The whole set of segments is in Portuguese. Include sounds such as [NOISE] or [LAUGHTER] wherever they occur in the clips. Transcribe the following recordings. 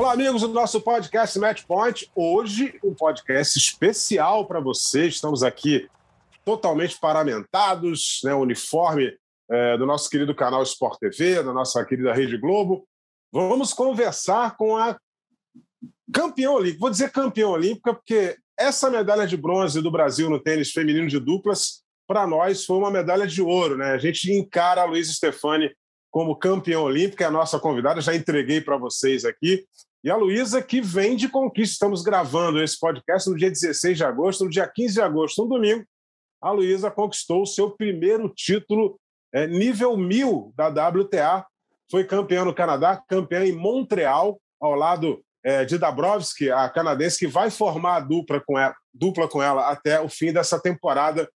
Olá, amigos do nosso podcast Match Point. Hoje, um podcast especial para você. Estamos aqui totalmente paramentados, né, uniforme é, do nosso querido canal Sport TV, da nossa querida Rede Globo. Vamos conversar com a campeã olímpica. Vou dizer campeã olímpica porque essa medalha de bronze do Brasil no tênis feminino de duplas, para nós, foi uma medalha de ouro. Né? A gente encara a Luísa Stefani como campeã olímpica, é a nossa convidada, já entreguei para vocês aqui. E a Luísa, que vem de conquista. Estamos gravando esse podcast no dia 16 de agosto. No dia 15 de agosto, um domingo, a Luísa conquistou o seu primeiro título é, nível 1000 da WTA. Foi campeã no Canadá, campeã em Montreal, ao lado é, de Dabrowski, a canadense, que vai formar a dupla com, ela, dupla com ela até o fim dessa temporada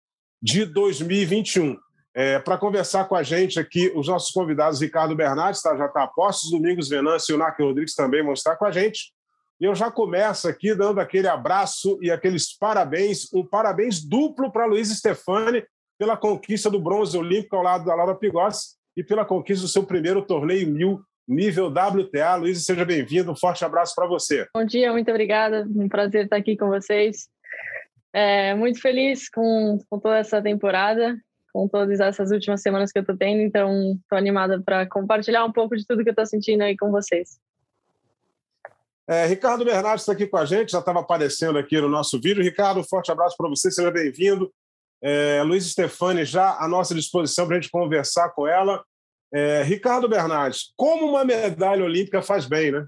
de 2021. É, Para conversar com a gente aqui, os nossos convidados, Ricardo Bernardes, tá, já está a postos, Domingos Venâncio e o Nac Rodrigues também vão estar com a gente. E eu já começo aqui dando aquele abraço e aqueles parabéns, um parabéns duplo para Luiz Stefani pela conquista do bronze olímpico ao lado da Laura Pigossi e pela conquista do seu primeiro torneio mil nível WTA. Luiz, seja bem-vindo, um forte abraço para você. Bom dia, muito obrigada, um prazer estar aqui com vocês. É, muito feliz com, com toda essa temporada com todas essas últimas semanas que eu tô tendo, então tô animada para compartilhar um pouco de tudo que eu tô sentindo aí com vocês. É, Ricardo Bernardes está aqui com a gente, já estava aparecendo aqui no nosso vídeo. Ricardo, um forte abraço para você, seja bem-vindo. É, Luiz Stefani já à nossa disposição para a gente conversar com ela. É, Ricardo Bernardes, como uma medalha olímpica faz bem, né?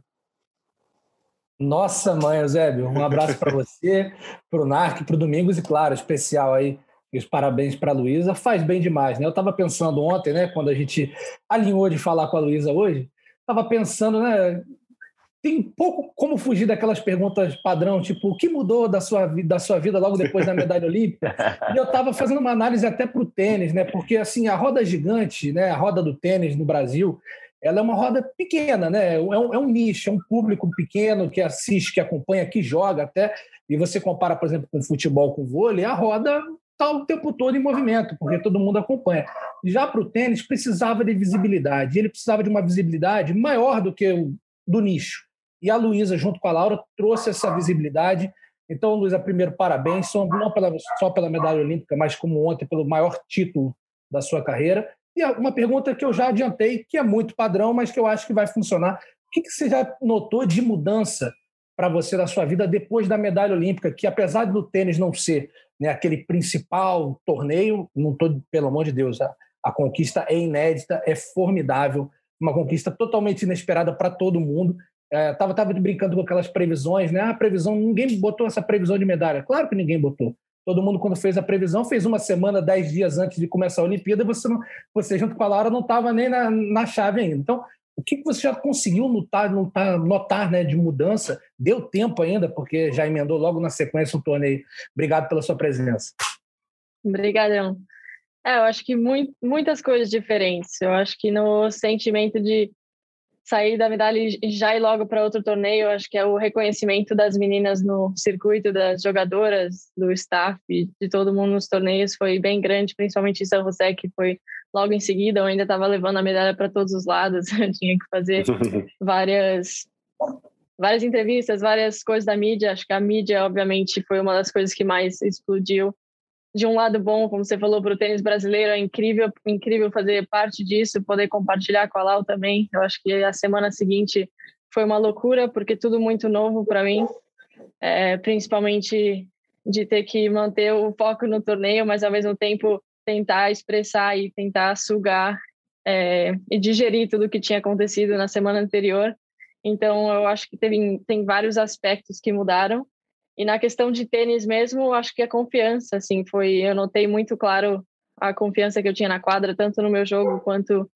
Nossa mãe, Eusébio, um abraço para você, para o Narc, para o Domingos e, claro, especial aí e os parabéns para a Luísa. Faz bem demais, né? Eu estava pensando ontem, né, quando a gente alinhou de falar com a Luísa hoje, estava pensando, né, tem pouco como fugir daquelas perguntas padrão, tipo, o que mudou da sua, da sua vida logo depois da medalha olímpica? [LAUGHS] E eu estava fazendo uma análise até para o tênis, né? Porque assim, a roda gigante, né? A roda do tênis no Brasil, ela é uma roda pequena, né? É um, é um nicho, é um público pequeno que assiste, que acompanha, que joga até. E você compara, por exemplo, com futebol, com vôlei, a roda está o tempo todo em movimento, porque todo mundo acompanha. Já para o tênis, precisava de visibilidade. Ele precisava de uma visibilidade maior do que o do nicho. E a Luísa, junto com a Laura, trouxe essa visibilidade. Então, Luísa, primeiro, parabéns, não pela, só pela medalha olímpica, mas como ontem, pelo maior título da sua carreira. E uma pergunta que eu já adiantei, que é muito padrão, mas que eu acho que vai funcionar. O que, que você já notou de mudança para você na sua vida depois da medalha olímpica, que apesar do tênis não ser né, aquele principal torneio, não pelo amor de Deus, a, a conquista é inédita, é formidável, uma conquista totalmente inesperada para todo mundo. É, tava, brincando com aquelas previsões, né? A previsão, ninguém botou essa previsão de medalha. Claro que ninguém botou. Todo mundo, quando fez a previsão, fez uma semana, dez dias antes de começar a Olimpíada, você, não, você junto com a Laura, não estava nem na, na chave ainda. Então, o que você já conseguiu notar, notar, notar né, de mudança? Deu tempo ainda, porque já emendou logo na sequência o torneio. Obrigado pela sua presença. Obrigadão. É, eu acho que muito, muitas coisas diferentes. Eu acho que no sentimento de sair da medalha e já ir logo para outro torneio, acho que é o reconhecimento das meninas no circuito, das jogadoras, do staff, de todo mundo nos torneios foi bem grande, principalmente em São José, que foi logo em seguida, eu ainda estava levando a medalha para todos os lados, [LAUGHS] eu tinha que fazer [LAUGHS] várias várias entrevistas, várias coisas da mídia, acho que a mídia, obviamente, foi uma das coisas que mais explodiu de um lado bom, como você falou, para o tênis brasileiro, é incrível, incrível fazer parte disso, poder compartilhar com a Lau também. Eu acho que a semana seguinte foi uma loucura, porque tudo muito novo para mim, é, principalmente de ter que manter o foco no torneio, mas ao mesmo tempo tentar expressar e tentar sugar é, e digerir tudo o que tinha acontecido na semana anterior. Então, eu acho que teve, tem vários aspectos que mudaram e na questão de tênis mesmo, acho que a confiança, assim, foi. Eu notei muito claro a confiança que eu tinha na quadra, tanto no meu jogo quanto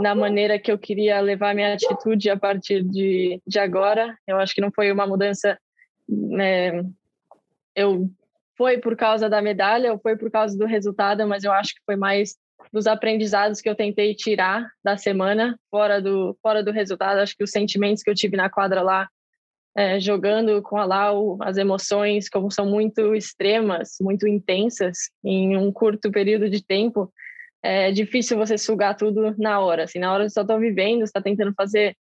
na maneira que eu queria levar minha atitude a partir de, de agora. Eu acho que não foi uma mudança. Né, eu foi por causa da medalha ou foi por causa do resultado, mas eu acho que foi mais dos aprendizados que eu tentei tirar da semana, fora do, fora do resultado. Acho que os sentimentos que eu tive na quadra lá, é, jogando com a Lau, as emoções, como são muito extremas, muito intensas, em um curto período de tempo, é difícil você sugar tudo na hora. Assim, na hora você só está vivendo, está tentando fazer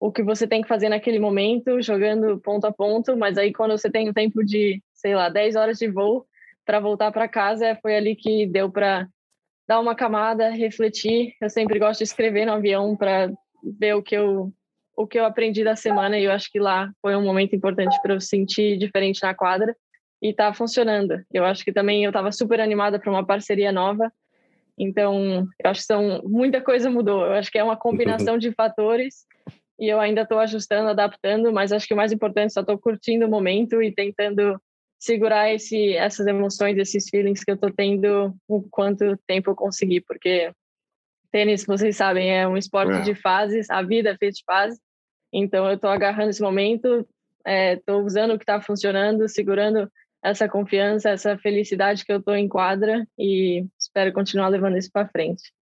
o que você tem que fazer naquele momento, jogando ponto a ponto, mas aí quando você tem um tempo de, sei lá, 10 horas de voo para voltar para casa, foi ali que deu para dar uma camada, refletir. Eu sempre gosto de escrever no avião para ver o que eu o que eu aprendi da semana e eu acho que lá foi um momento importante para eu sentir diferente na quadra e tá funcionando. Eu acho que também eu estava super animada para uma parceria nova. Então, eu acho que são muita coisa mudou. Eu acho que é uma combinação de fatores e eu ainda estou ajustando, adaptando, mas acho que o mais importante só estou curtindo o momento e tentando segurar esse, essas emoções, esses feelings que eu tô tendo o quanto tempo eu conseguir, porque tênis, vocês sabem, é um esporte é. de fases, a vida é feita de fases, então eu tô agarrando esse momento, é, tô usando o que está funcionando, segurando essa confiança, essa felicidade que eu tô em quadra e espero continuar levando isso para frente.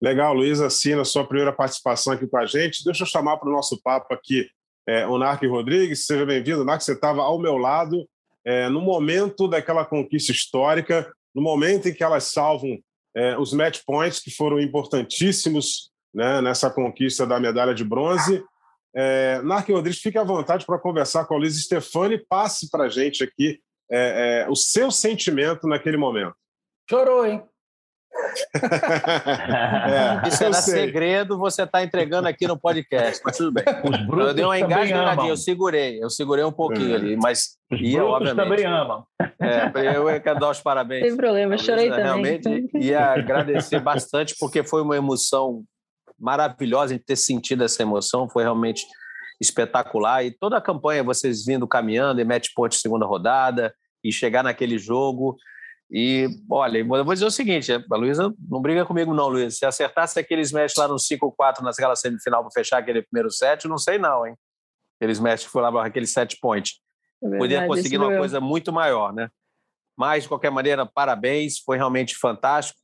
Legal, Luísa Assina, sua primeira participação aqui com a gente. Deixa eu chamar para o nosso papo aqui é, o Narc Rodrigues, seja bem-vindo. Narc, você estava ao meu lado é, no momento daquela conquista histórica, no momento em que elas salvam é, os match points, que foram importantíssimos né, nessa conquista da medalha de bronze. É, Narc Rodrigues, fique à vontade para conversar com a Luiz Stefani. Passe para a gente aqui é, é, o seu sentimento naquele momento. Chorou, hein? É, Isso era segredo, você está entregando aqui no podcast, mas tudo bem. Os brutos eu dei uma engasgadinha, eu segurei, eu segurei um pouquinho é. ali, mas os ia, obviamente. também amam. É, eu quero dar os parabéns. Sem problema, eu chorei também. Realmente ia agradecer bastante, porque foi uma emoção maravilhosa em ter sentido essa emoção, foi realmente espetacular. E toda a campanha, vocês vindo caminhando, e match point segunda rodada, e chegar naquele jogo e, olha, eu vou dizer o seguinte: a Luísa não briga comigo, não, Luísa. Se acertasse aqueles matches lá no 5-4 naquela semifinal para fechar aquele primeiro set, não sei não, hein? Aqueles matches que foi lá para aquele set point. É Podia conseguir uma eu. coisa muito maior, né? Mas, de qualquer maneira, parabéns, foi realmente fantástico.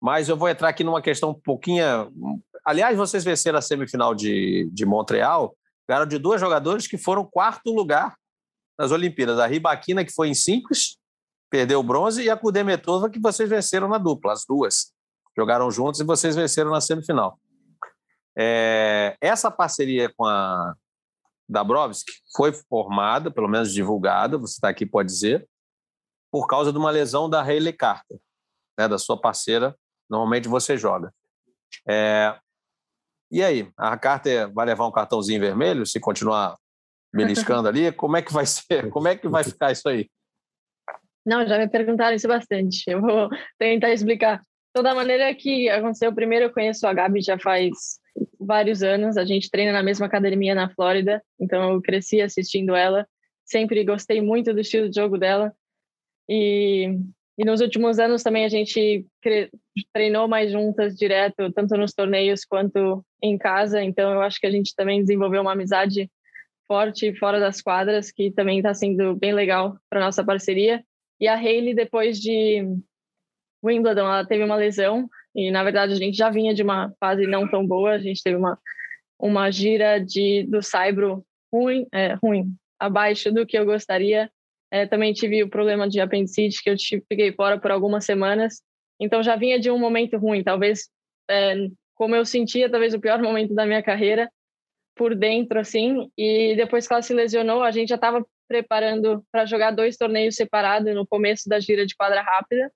Mas eu vou entrar aqui numa questão um pouquinho. Aliás, vocês venceram a semifinal de, de Montreal, ganharam de duas jogadores que foram quarto lugar nas Olimpíadas. A Ribaquina, que foi em simples, perdeu o bronze, e a Kudemetova, que vocês venceram na dupla, as duas. Jogaram juntos e vocês venceram na semifinal. É, essa parceria com a Dabrowski foi formada, pelo menos divulgada, você está aqui pode dizer, por causa de uma lesão da Hayley Carter, né, da sua parceira. Normalmente você joga. É, e aí, a Carter vai levar um cartãozinho vermelho se continuar beliscando ali? Como é que vai ser? Como é que vai ficar isso aí? Não, já me perguntaram isso bastante. Eu vou tentar explicar. Então, da maneira que aconteceu, primeiro eu conheço a Gabi já faz vários anos. A gente treina na mesma academia na Flórida, então eu cresci assistindo ela. Sempre gostei muito do estilo de jogo dela. E, e nos últimos anos também a gente treinou mais juntas direto, tanto nos torneios quanto em casa. Então eu acho que a gente também desenvolveu uma amizade forte fora das quadras, que também está sendo bem legal para nossa parceria. E a Hayley, depois de Wimbledon, ela teve uma lesão e, na verdade, a gente já vinha de uma fase não tão boa. A gente teve uma, uma gira de, do Saibro ruim, é, ruim, abaixo do que eu gostaria. É, também tive o problema de apendicite, que eu fiquei fora por algumas semanas. Então, já vinha de um momento ruim. Talvez, é, como eu sentia, talvez o pior momento da minha carreira por dentro, assim. E depois que ela se lesionou, a gente já estava preparando para jogar dois torneios separados no começo da gira de quadra rápida.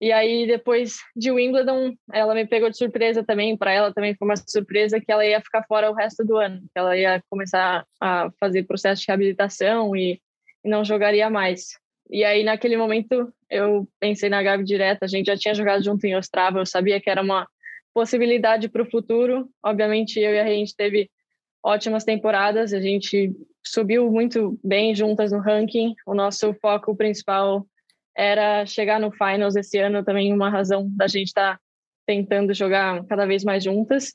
E aí, depois de Wimbledon, ela me pegou de surpresa também. Para ela também foi uma surpresa que ela ia ficar fora o resto do ano. Que ela ia começar a fazer processo de reabilitação e, e não jogaria mais. E aí, naquele momento, eu pensei na Gabi direto. A gente já tinha jogado junto em Ostrava. Eu sabia que era uma possibilidade para o futuro. Obviamente, eu e a gente teve ótimas temporadas. A gente subiu muito bem juntas no ranking. O nosso foco principal era chegar no finals esse ano. Também uma razão da gente estar tá tentando jogar cada vez mais juntas.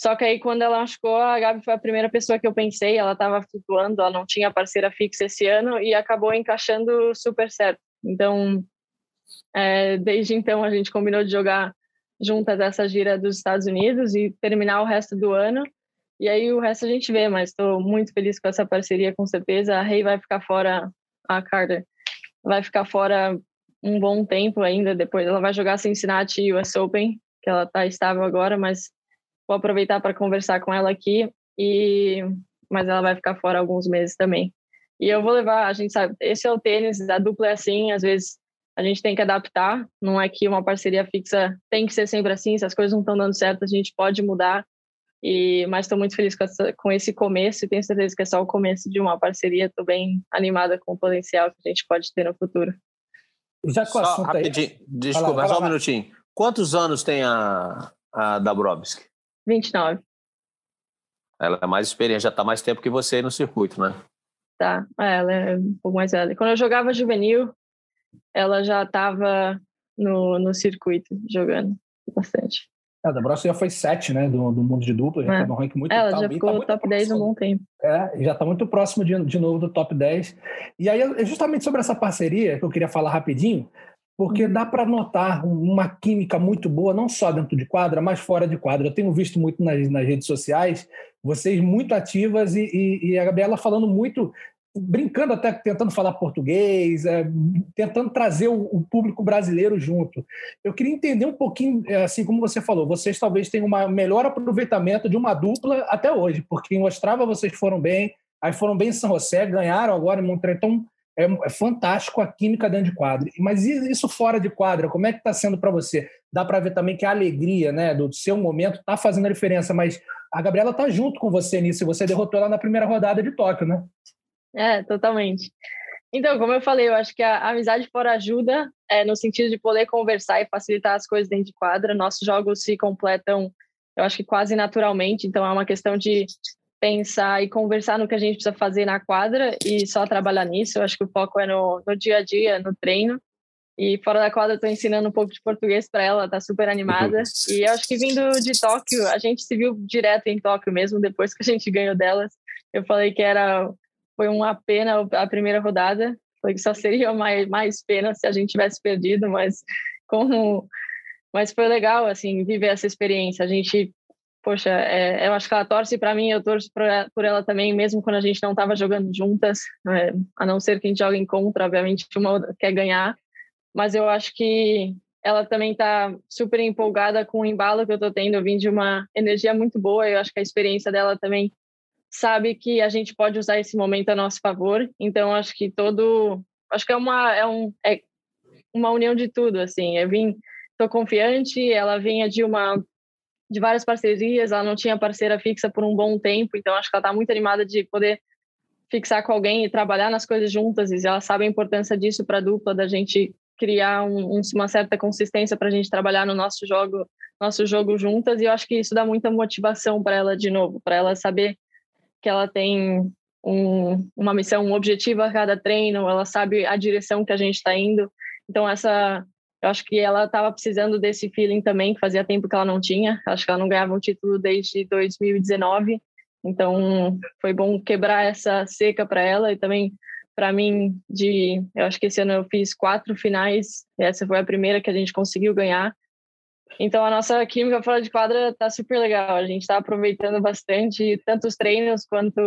Só que aí, quando ela machucou, a Gabi foi a primeira pessoa que eu pensei. Ela estava flutuando, ela não tinha parceira fixa esse ano e acabou encaixando super certo. Então, é, desde então, a gente combinou de jogar juntas essa gira dos Estados Unidos e terminar o resto do ano. E aí o resto a gente vê, mas estou muito feliz com essa parceria, com certeza. A Rei vai ficar fora, a Carter vai ficar fora um bom tempo ainda. Depois ela vai jogar Cincinnati US Open, que ela está estável agora, mas vou aproveitar para conversar com ela aqui. E mas ela vai ficar fora alguns meses também. E eu vou levar, a gente sabe, esse é o tênis, a dupla é assim, às vezes a gente tem que adaptar, não é que uma parceria fixa tem que ser sempre assim, se as coisas não estão dando certo, a gente pode mudar. E, mas estou muito feliz com, essa, com, esse começo e tenho certeza que é só o começo de uma parceria. Estou bem animada com o potencial que a gente pode ter no futuro. Já com o assunto rapidinho, aí... Desculpa, lá, só um minutinho. Quantos anos tem a, a Dabrowski? 29. Ela é mais experiente, já está mais tempo que você aí no circuito, né? Tá, é, ela é um pouco mais velha. Quando eu jogava juvenil, ela já estava no, no circuito jogando bastante. É, a Débora já foi sete, né, do, do mundo de dupla, já é. tá no ranking muito Ela tá, já ficou tá top 10 há um bom tempo. É, já está muito próximo de, de novo do top 10. E aí, é justamente sobre essa parceria que eu queria falar rapidinho, porque dá para notar uma química muito boa, não só dentro de quadra, mas fora de quadra. Eu tenho visto muito nas, nas redes sociais, vocês muito ativas e, e, e a Gabriela falando muito brincando até tentando falar português, é, tentando trazer o, o, público brasileiro junto. Eu queria entender um pouquinho, é, assim como você falou, vocês talvez tenham um melhor aproveitamento de uma dupla até hoje, porque em Ostrava vocês foram bem, aí foram bem em São José, ganharam agora em Montreal, então é, é fantástico a química dentro de quadra. Mas isso fora de quadra, como é que está sendo para você? Dá para ver também que a alegria né, do seu momento está fazendo a diferença, mas a Gabriela está junto com você nisso, e você derrotou ela na primeira rodada de Tóquio, né? É, totalmente. Então, como eu falei, eu acho que a amizade fora ajuda, é, no sentido de poder conversar e facilitar as coisas dentro de quadra. Nossos jogos se completam, eu acho que quase naturalmente, então é uma questão de pensar e conversar no que a gente precisa fazer na quadra e só trabalhar nisso. Eu acho que o foco é no, no dia a dia, no treino. E fora da quadra, estou ensinando um pouco de português para ela, tá super animada. Uhum. E eu acho que vindo de Tóquio, a gente se viu direto em Tóquio mesmo, depois que a gente ganhou delas. Eu falei que era foi uma pena a primeira rodada. Foi que só seria mais, mais pena se a gente tivesse perdido, mas como mas foi legal assim viver essa experiência. A gente, poxa, é, eu acho que ela torce para mim, eu torço por ela também, mesmo quando a gente não estava jogando juntas, é, a não ser que a gente jogue em contra, obviamente uma quer ganhar, mas eu acho que ela também está super empolgada com o embalo que eu estou tendo. Eu vim de uma energia muito boa. Eu acho que a experiência dela também sabe que a gente pode usar esse momento a nosso favor. Então acho que todo, acho que é uma é um é uma união de tudo assim. Eu vim, tô confiante. Ela vinha de uma de várias parcerias. Ela não tinha parceira fixa por um bom tempo. Então acho que ela está muito animada de poder fixar com alguém e trabalhar nas coisas juntas. E ela sabe a importância disso para a dupla da gente criar um, uma certa consistência para a gente trabalhar no nosso jogo nosso jogo juntas e eu acho que isso dá muita motivação para ela de novo para ela saber que ela tem um, uma missão, um objetivo a cada treino, ela sabe a direção que a gente está indo. Então, essa, eu acho que ela estava precisando desse feeling também, que fazia tempo que ela não tinha. Acho que ela não ganhava um título desde 2019. Então, foi bom quebrar essa seca para ela e também para mim de, eu acho que esse ano eu fiz quatro finais, essa foi a primeira que a gente conseguiu ganhar. Então a nossa química fora de quadra está super legal. A gente está aproveitando bastante tanto os treinos quanto,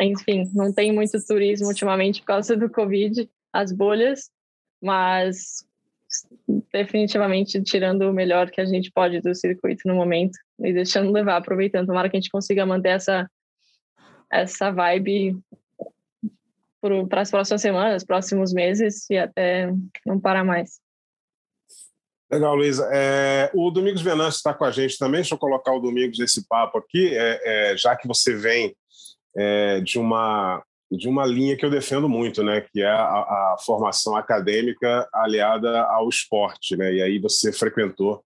enfim, não tem muito turismo ultimamente por causa do Covid, as bolhas, mas definitivamente tirando o melhor que a gente pode do circuito no momento e deixando levar, aproveitando. Tomara que a gente consiga manter essa essa vibe para as próximas semanas, próximos meses e até não parar mais. Legal, Luísa. É, o Domingos Venâncio está com a gente também. Deixa eu colocar o Domingos nesse papo aqui, é, é, já que você vem é, de uma de uma linha que eu defendo muito, né, que é a, a, formação acadêmica aliada ao esporte, né, e aí você frequentou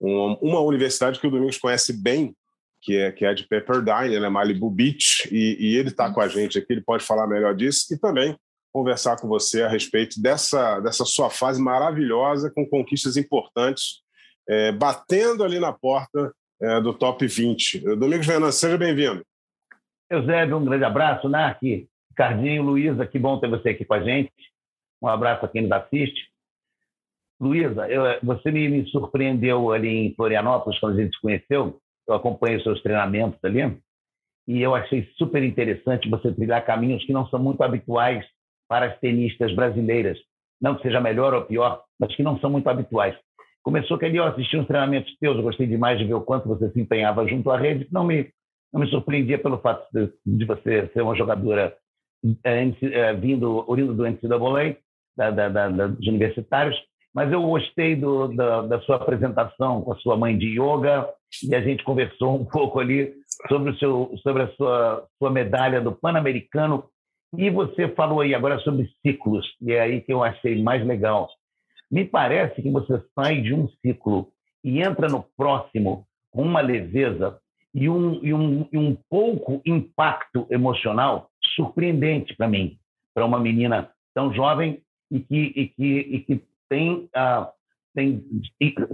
uma, uma universidade que o Domingos conhece bem, que é que é de Pepperdine, né, Malibu Beach, e, e ele está com a gente aqui, ele pode falar melhor disso, e também conversar com você a respeito dessa, dessa sua fase maravilhosa, com conquistas importantes é, batendo ali na porta é, do top 20. Domingos Fernandes, seja bem-vindo. Eusébio, um grande abraço, Narc, Cardinho, Luísa, que bom ter você aqui com a gente. Um abraço a quem nos assiste. Luísa, você me, me, surpreendeu ali em Florianópolis, quando a gente se conheceu. Eu acompanhei seus treinamentos ali e eu achei super interessante você trilhar caminhos que não são muito habituais para as tenistas brasileiras. Não que seja melhor ou pior, mas que não são muito habituais. Começou que ali eu assisti uns treinamentos teus, eu gostei demais de ver o quanto você se empenhava junto à rede, não me, não me surpreendia pelo fato de, de você ser uma jogadora é, é, vindo, orindo do NCAA, da, da, da, dos universitários, mas eu gostei do, da, da, sua apresentação com a sua mãe de yoga e a gente conversou um pouco ali sobre, o seu, sobre a sua, sua medalha do Pan-Americano e você falou aí agora sobre ciclos, e é aí que eu achei mais legal. Me parece que você sai de um ciclo e entra no próximo com uma leveza e um, e um, e um pouco impacto emocional surpreendente para mim, para uma menina tão jovem e que, e que, e que tem, uh, tem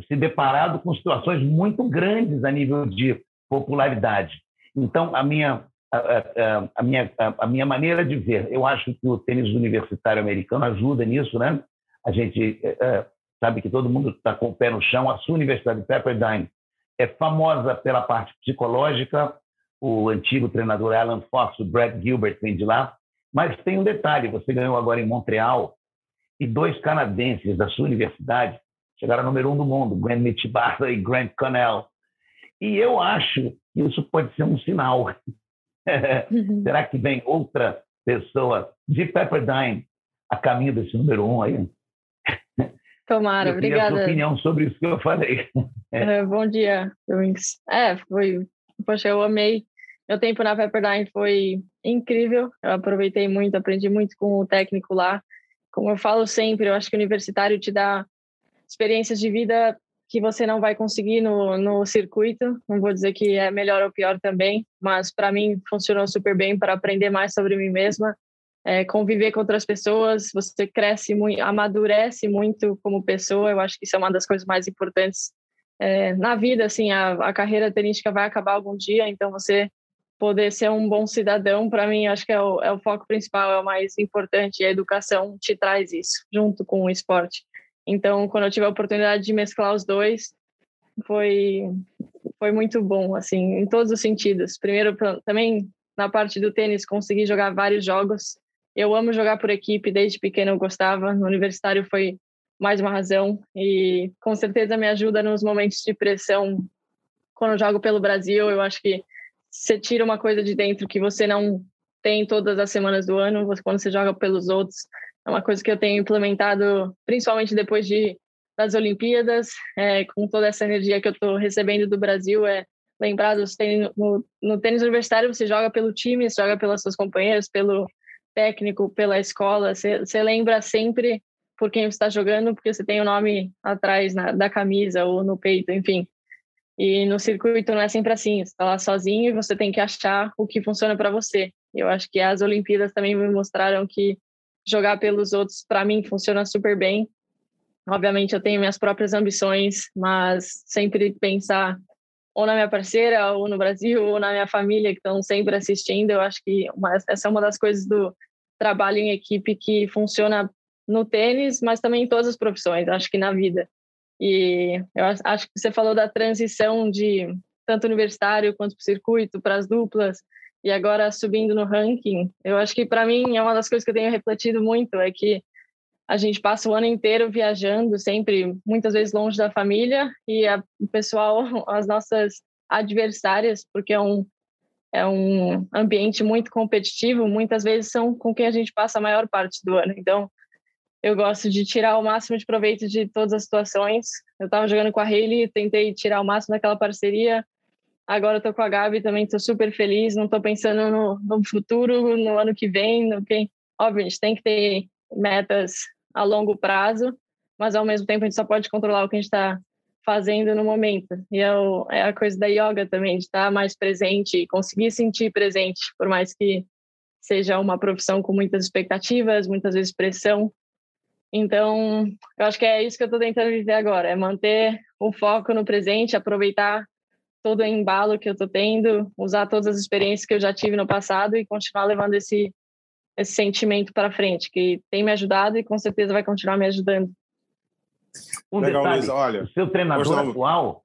se deparado com situações muito grandes a nível de popularidade. Então, a minha, a, a, a, minha, a, minha maneira de ver, eu acho que o tênis universitário americano ajuda nisso, né? A gente é, é sabe que todo mundo está com o pé no chão. A sua universidade, Pepperdine, é famosa pela parte psicológica. O antigo treinador Alan Fox, o Brad Gilbert, vem de lá. Mas tem um detalhe: você ganhou agora em Montreal e dois canadenses da sua universidade chegaram ao número um do mundo, Grant Mitchell e Grant Connell. E eu acho que isso pode ser um sinal. Uhum. [LAUGHS] Será que vem outra pessoa de Pepperdine a caminho desse número um aí? Tomara, eu obrigada. Sua opinião sobre isso que eu falei. É, bom dia, Domingos. É, foi. Poxa, eu amei. Meu tempo na Pepperdine foi incrível. Eu aproveitei muito, aprendi muito com o técnico lá. Como eu falo sempre, eu acho que o universitário te dá experiências de vida que você não vai conseguir no, no circuito. Não vou dizer que é melhor ou pior também, mas para mim funcionou super bem para aprender mais sobre mim mesma, é, conviver com outras pessoas. Você cresce muito, amadurece muito como pessoa. Eu acho que isso é uma das coisas mais importantes é, na vida. Assim, a, a carreira tenística vai acabar algum dia, então você poder ser um bom cidadão, para mim, acho que é o, é o foco principal, é o mais importante. E a educação te traz isso, junto com o esporte. Então, quando eu tive a oportunidade de mesclar os dois, foi foi muito bom, assim, em todos os sentidos. Primeiro, também na parte do tênis, consegui jogar vários jogos. Eu amo jogar por equipe, desde pequeno eu gostava. No universitário foi mais uma razão e com certeza me ajuda nos momentos de pressão quando eu jogo pelo Brasil. Eu acho que você tira uma coisa de dentro que você não tem todas as semanas do ano, quando você joga pelos outros, é uma coisa que eu tenho implementado, principalmente depois de, das Olimpíadas, é, com toda essa energia que eu estou recebendo do Brasil, é lembrar no, no tênis universitário você joga pelo time, você joga pelas suas companheiras, pelo técnico, pela escola, você, você lembra sempre por quem você está jogando, porque você tem o nome atrás na, da camisa ou no peito, enfim. E no circuito não é sempre assim, você está lá sozinho e você tem que achar o que funciona para você. Eu acho que as Olimpíadas também me mostraram que jogar pelos outros, para mim, funciona super bem. Obviamente, eu tenho minhas próprias ambições, mas sempre pensar ou na minha parceira, ou no Brasil, ou na minha família, que estão sempre assistindo. Eu acho que uma, essa é uma das coisas do trabalho em equipe que funciona no tênis, mas também em todas as profissões, acho que na vida. E eu acho que você falou da transição de tanto universitário quanto para o circuito, para as duplas e agora subindo no ranking, eu acho que para mim é uma das coisas que eu tenho refletido muito é que a gente passa o ano inteiro viajando, sempre muitas vezes longe da família e a, o pessoal, [LAUGHS] as nossas adversárias, porque é um é um ambiente muito competitivo, muitas vezes são com quem a gente passa a maior parte do ano. Então, eu gosto de tirar o máximo de proveito de todas as situações. Eu estava jogando com a Hayley, tentei tirar o máximo daquela parceria, Agora estou com a Gabi também, estou super feliz. Não estou pensando no, no, futuro, no ano que vem. No que... Óbvio, a gente tem que ter metas a longo prazo, mas ao mesmo tempo a gente só pode controlar o que a gente está fazendo no momento. E é, o, é, a coisa da yoga também, de estar mais presente conseguir sentir presente, por mais que seja uma profissão com muitas expectativas, muitas vezes pressão. Então, eu acho que é isso que eu estou tentando viver agora, é manter o foco no presente, aproveitar todo o embalo que eu estou tendo, usar todas as experiências que eu já tive no passado e continuar levando esse, esse sentimento para frente, que tem me ajudado e com certeza vai continuar me ajudando. Um Legal, detalhe, olha, o seu treinador atual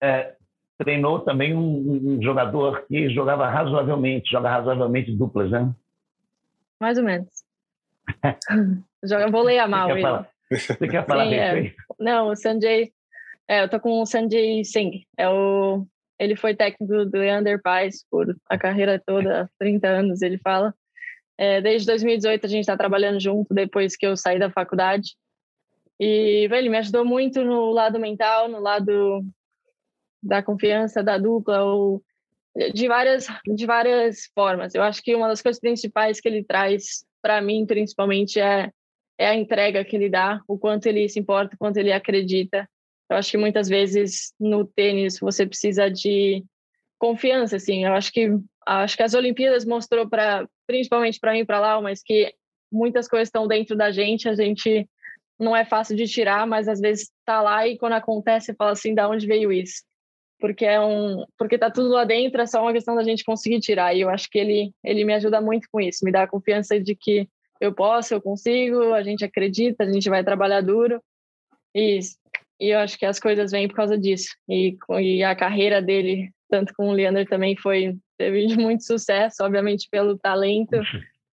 é, treinou também um, um, jogador que jogava razoavelmente, joga razoavelmente duplas, né? Mais ou menos. [LAUGHS] Joga vôlei a mal. Você quer falar, você quer falar Sim, é. Não, o Sanjay. É, eu tô com o Sanjay Singh. É o, ele foi técnico do Leander Paz por a carreira toda, 30 anos, ele fala. É, desde 2018 a gente está trabalhando junto, depois que eu saí da faculdade. E ele me ajudou muito no lado mental, no lado da confiança, da dupla, ou de várias, de várias formas. Eu acho que uma das coisas principais que ele traz para mim, principalmente, é, é a entrega que ele dá, o quanto ele se importa, o quanto ele acredita. Eu acho que muitas vezes no tênis você precisa de confiança, assim. Eu acho que acho que as Olimpíadas mostrou para principalmente para mim para lá, mas que muitas coisas estão dentro da gente, a gente não é fácil de tirar, mas às vezes está lá e quando acontece fala assim, da onde veio isso? Porque é um, porque tá tudo lá dentro, é só uma questão da gente conseguir tirar. E eu acho que ele ele me ajuda muito com isso, me dá a confiança de que eu posso, eu consigo, a gente acredita, a gente vai trabalhar duro. E, e eu acho que as coisas vêm por causa disso. E, e a carreira dele, tanto com o Leander também foi teve [LAUGHS] muito sucesso, obviamente pelo talento,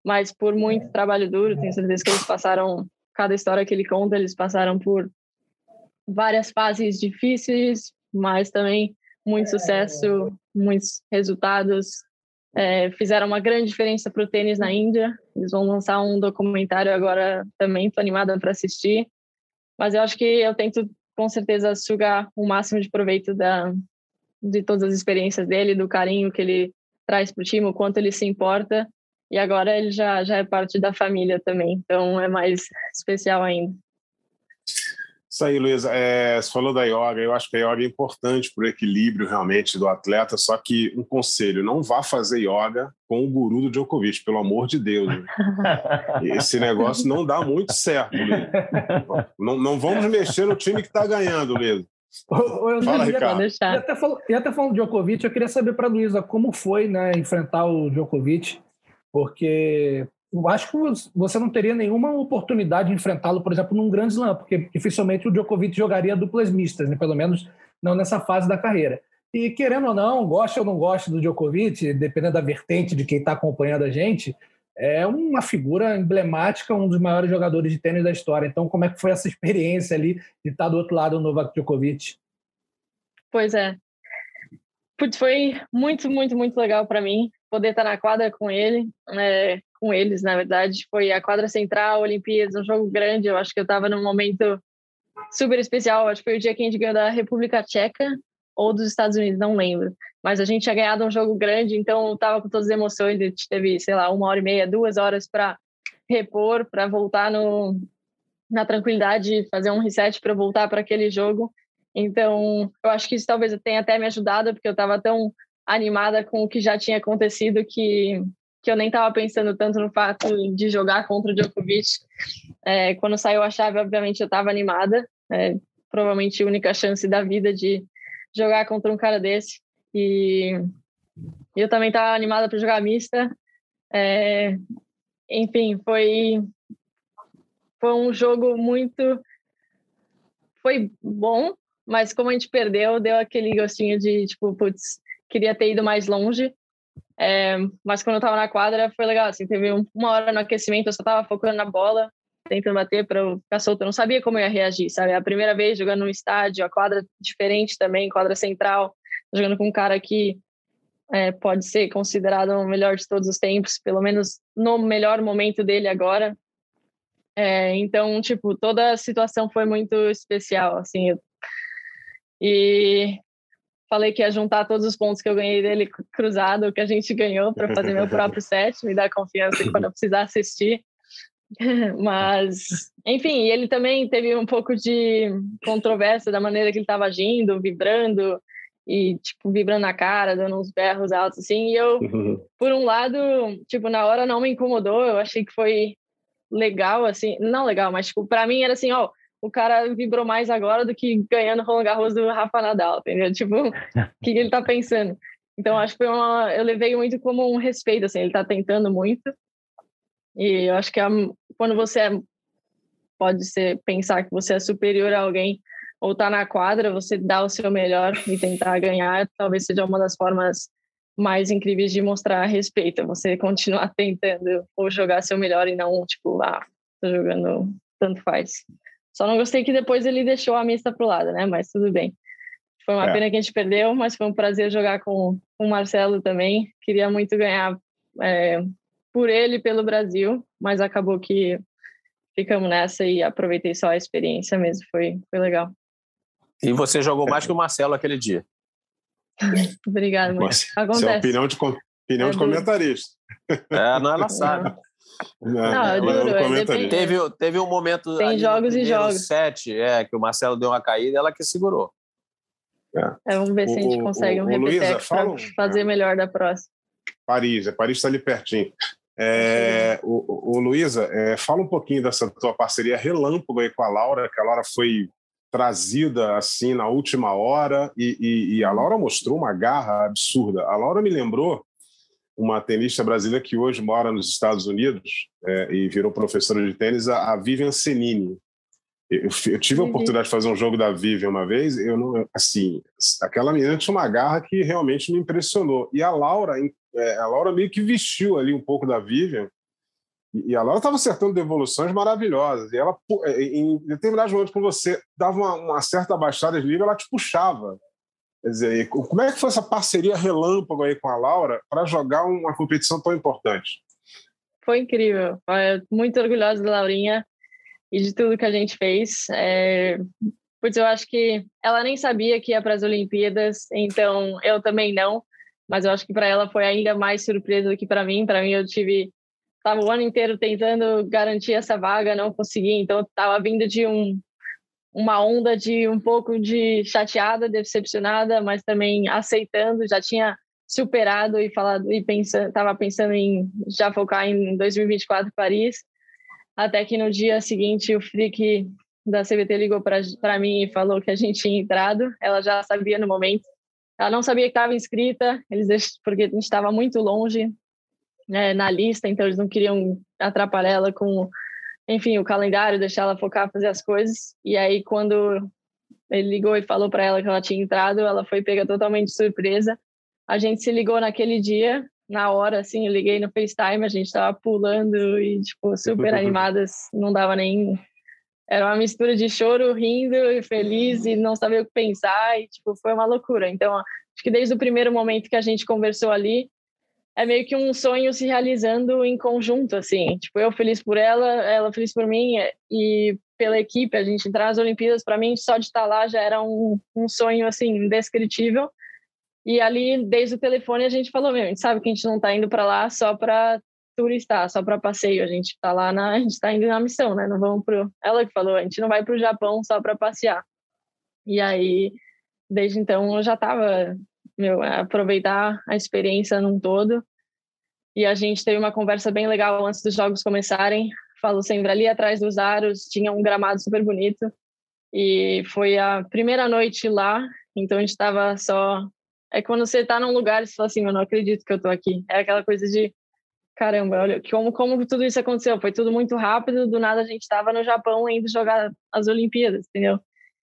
mas por muito trabalho duro. Tenho certeza que eles passaram cada história que ele conta, eles passaram por várias fases difíceis, mas também muito sucesso, muitos resultados. É, fizeram uma grande diferença para o tênis na Índia. Eles vão lançar um documentário agora também, estou animada para assistir. Mas eu acho que eu tento, com certeza, sugar o máximo de proveito da, de todas as experiências dele, do carinho que ele traz para o time, o quanto ele se importa. E agora ele já, já é parte da família também, então é mais especial ainda. Isso aí, Luísa. É, você falou da yoga. Eu acho que a yoga é importante para o equilíbrio realmente do atleta. Só que um conselho: não vá fazer yoga com o guru do Djokovic, pelo amor de Deus. Né? [LAUGHS] Esse negócio não dá muito certo. Não, não vamos mexer no time que está ganhando, Luísa. Fala, Ricardo. E até, falando, e até falando de Djokovic, eu queria saber para a Luísa como foi né, enfrentar o Djokovic, porque eu acho que você não teria nenhuma oportunidade de enfrentá-lo, por exemplo, num grande slam, porque dificilmente o Djokovic jogaria duplas mistas, né? pelo menos não nessa fase da carreira. E querendo ou não, goste ou não goste do Djokovic, dependendo da vertente de quem está acompanhando a gente, é uma figura emblemática, um dos maiores jogadores de tênis da história. Então, como é que foi essa experiência ali de estar do outro lado do Novak Djokovic? Pois é. Putz, foi muito, muito, muito legal para mim poder estar na quadra com ele. É, com eles, na verdade. Foi a quadra central, Olimpíadas, um jogo grande. Eu acho que eu estava num momento super especial. Acho que foi o dia que a gente ganhou da República Tcheca ou dos Estados Unidos, não lembro. Mas a gente tinha ganhado um jogo grande, então estava com todas as emoções. A gente teve, sei lá, uma hora e meia, duas horas para repor, para voltar no, na tranquilidade, fazer um reset para voltar para aquele jogo. Então, eu acho que isso talvez tenha até me ajudado, porque eu estava tão animada com o que já tinha acontecido que que eu nem estava pensando tanto no fato de jogar contra o Djokovic. É, quando saiu a chave, obviamente eu estava animada, é, provavelmente a única chance da vida de jogar contra um cara desse. E eu também estava animada para jogar mista. É, enfim, foi foi um jogo muito foi bom, mas como a gente perdeu, deu aquele gostinho de tipo, putz, queria ter ido mais longe. É, mas quando eu tava na quadra foi legal, assim, teve uma hora no aquecimento, eu só tava focando na bola, tentando bater para eu ficar solto, eu não sabia como eu ia reagir, sabe? A primeira vez jogando no estádio, a quadra diferente também, quadra central, jogando com um cara que é, pode ser considerado o melhor de todos os tempos, pelo menos no melhor momento dele agora. É, então, tipo, toda a situação foi muito especial, assim. E falei que ia juntar todos os pontos que eu ganhei dele cruzado, que a gente ganhou, para fazer meu [LAUGHS] próprio set, me dar confiança quando eu precisar assistir. [LAUGHS] Mas, enfim, ele também teve um pouco de controvérsia da maneira que ele estava agindo, vibrando e, tipo, vibrando na cara, dando uns berros altos, assim. E eu, [LAUGHS] por um lado, tipo, na hora não me incomodou, eu achei que foi legal, assim, não legal, mas tipo, para mim era assim, ó, o cara vibrou mais agora do que ganhando Roland Garros do Rafa Nadal, entendeu? [LAUGHS] Tipo, o que ele tá pensando? Então, acho que foi uma, eu levei muito como um respeito, assim, ele tá tentando muito. E eu acho que a, quando você é, pode ser pensar que você é superior a alguém ou tá na quadra, você dá o seu melhor e tentar ganhar, talvez seja uma das formas mais incríveis de mostrar respeito, você continuar [LAUGHS] tentando ou jogar seu melhor e não, tipo, ah, tô jogando, tanto faz. Só não gostei que depois ele deixou a mista pro lado, né? Mas tudo bem. Foi uma é. pena que a gente perdeu, mas foi um prazer jogar com, com o Marcelo também. Queria muito ganhar é, por ele e pelo Brasil, mas acabou que ficamos nessa e aproveitei só a experiência mesmo. Foi, foi legal. E você jogou mais que o Marcelo aquele dia. [LAUGHS] Obrigada, mas Acontece. Isso é opinião de, opinião é de comentarista. É, não, ela sabe. [LAUGHS] Não, não é é teve, teve um momento. Tem jogos e jogos. Sete, é, que o Marcelo deu uma caída ela que segurou. É. É, vamos ver se a gente consegue o, um repeteco para fazer melhor da próxima. Paris, é Paris está ali pertinho. É, o, o Luísa, é, fala um pouquinho dessa tua parceria relâmpago aí com a Laura, que a Laura foi trazida assim na última hora e, e, e, a Laura mostrou uma garra absurda. A Laura me lembrou uma tenista brasileira que hoje mora nos Estados Unidos é, e virou professora de tênis, a, a Vivian Senini. Eu, eu, tive a oportunidade de fazer um jogo da Vivian uma vez, eu não, assim, aquela menina tinha uma garra que realmente me impressionou. E a Laura, é, a Laura meio que vestiu ali um pouco da Vivian e a Laura estava acertando devoluções maravilhosas. E ela, é, em determinados momentos, quando você dava uma, uma certa baixada de nível, ela te puxava. Quer dizer, como é que foi essa parceria relâmpago aí com a Laura para jogar uma competição tão importante? Foi incrível. Muito orgulhosa da Laurinha e de tudo que a gente fez. É... Eu acho que ela nem sabia que ia para as Olimpíadas, então eu também não. Mas eu acho que para ela foi ainda mais surpresa do que para mim. Para mim, eu tive estava o ano inteiro tentando garantir essa vaga, não consegui, então estava vindo de um, uma onda de um pouco de chateada, decepcionada, mas também aceitando, já tinha superado e falado e pensando, estava pensando em já focar em 2024 Paris, até que no dia seguinte o Frick da CBT ligou para mim e falou que a gente tinha entrado, ela já sabia no momento, ela não sabia que estava inscrita, eles porque a gente estava muito longe, né, na lista, então eles não queriam atrapalhar ela com, enfim, o calendário, deixar ela focar, fazer as coisas. E aí, quando ele ligou e falou para ela que ela tinha entrado, ela foi pega totalmente surpresa. A gente se ligou naquele dia, na hora, assim, eu liguei no FaceTime, a gente estava pulando e, tipo, super animadas, não dava nem. Era uma mistura de choro, rindo e feliz e não sabia o que pensar, e, tipo, foi uma loucura. Então, acho que desde o primeiro momento que a gente conversou ali, é meio que um sonho se realizando em conjunto, assim. Tipo, eu feliz por ela, ela feliz por mim e pela equipe. A gente entrar nas Olimpíadas, para mim, só de estar lá já era um, um sonho, assim, indescritível. E ali, desde o telefone, a gente falou, meu, a gente sabe que a gente não está indo para lá só para turistar, só para passeio. A gente está lá na, a gente está indo na missão, né? Não vamos pro. Ela que falou, a gente não vai para o Japão só para passear. E aí, desde então, eu já estava meu, é aproveitar a experiência num todo. E a gente teve uma conversa bem legal antes dos jogos começarem. Falo sempre ali atrás dos aros, tinha um gramado super bonito. E foi a primeira noite lá, então a gente estava só. É quando você está num lugar e você fala assim, eu não acredito que eu estou aqui. É aquela coisa de caramba, olha como, como tudo isso aconteceu. Foi tudo muito rápido, do nada a gente estava no Japão indo jogar as Olimpíadas, entendeu?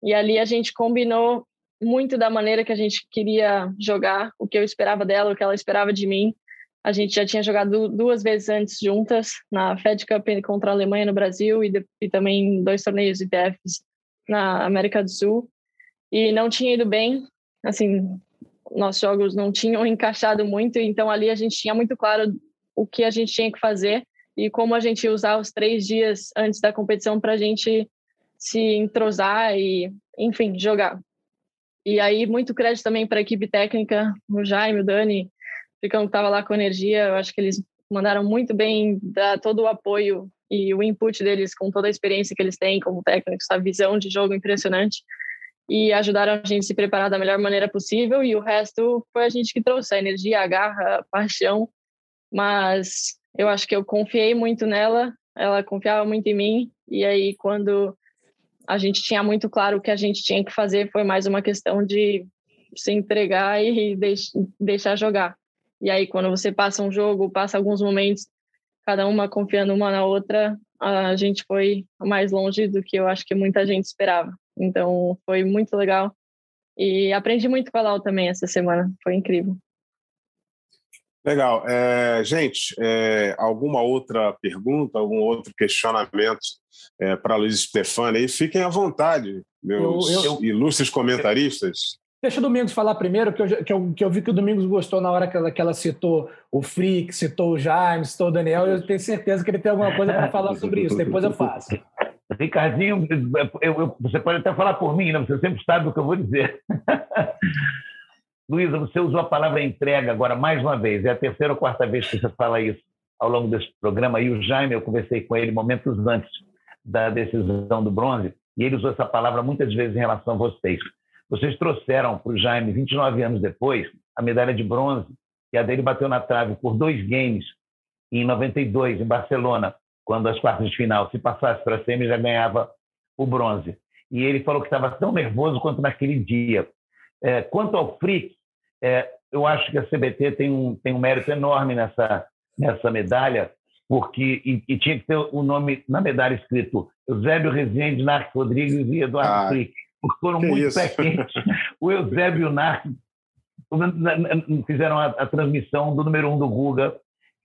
E ali a gente combinou muito da maneira que a gente queria jogar, o que eu esperava dela, o que ela esperava de mim. A gente já tinha jogado duas vezes antes juntas, na Fed Cup contra a Alemanha no Brasil e, de, e também dois torneios ITFs na América do Sul. E não tinha ido bem, assim, nossos jogos não tinham [LAUGHS] encaixado muito, então ali a gente tinha muito claro o que a gente tinha que fazer e como a gente usar os três dias antes da competição para a gente se entrosar e, enfim, jogar. E aí, muito crédito também para a equipe técnica, o Jaime, o Dani, ficam que estava lá com energia. Eu acho que eles mandaram muito bem, dar todo o apoio e o input deles com toda a experiência que eles têm como técnicos, a visão de jogo impressionante e ajudaram a gente a se preparar da melhor maneira possível e o resto foi a gente que trouxe a energia, a garra, a paixão, mas eu acho que eu confiei muito nela ela confiava muito em mim. E aí, quando a gente tinha muito claro o que a gente tinha que fazer, foi mais uma questão de se entregar e deixar jogar. E aí, quando você passa um jogo, passa alguns momentos, cada uma confiando uma na outra, a gente foi mais longe do que eu acho que muita gente esperava. Então, foi muito legal. E aprendi muito com a Lau também essa semana. Foi incrível. Legal. É, gente, é, alguma outra pergunta, algum outro questionamento é, para Luiz Stefani? Aí fiquem à vontade, meus eu, eu, ilustres comentaristas. Deixa o Domingos falar primeiro, que eu, que eu, que eu vi que o Domingos gostou na hora que ela, que ela citou o Frick, citou o Jaime, citou o Daniel. Eu tenho certeza que ele tem alguma coisa para falar sobre isso. Depois eu faço. Ricardinho, eu, você pode até falar por mim, né? você sempre sabe o que eu vou dizer. Luísa, você usou a palavra entrega agora mais uma vez. É a terceira ou quarta vez que você fala isso ao longo desse programa. E o Jaime, eu conversei com ele momentos antes da decisão do bronze, e ele usou essa palavra muitas vezes em relação a vocês. Vocês trouxeram para o Jaime, 29 anos depois, a medalha de bronze, que a dele bateu na trave por dois games em 92, em Barcelona, quando as quartas de final, se passasse para a semi, já ganhava o bronze. E ele falou que estava tão nervoso quanto naquele dia. É, quanto ao Frick, é, eu acho que a CBT tem um, tem um mérito enorme nessa, nessa medalha, porque e, e tinha que ter o nome na medalha escrito Eusébio Rezende, Narc Rodrigues e Eduardo ah, Frick porque foram muito pé quentes. [LAUGHS] O Eusébio e o Narc fizeram a, a, transmissão do número um do Guga,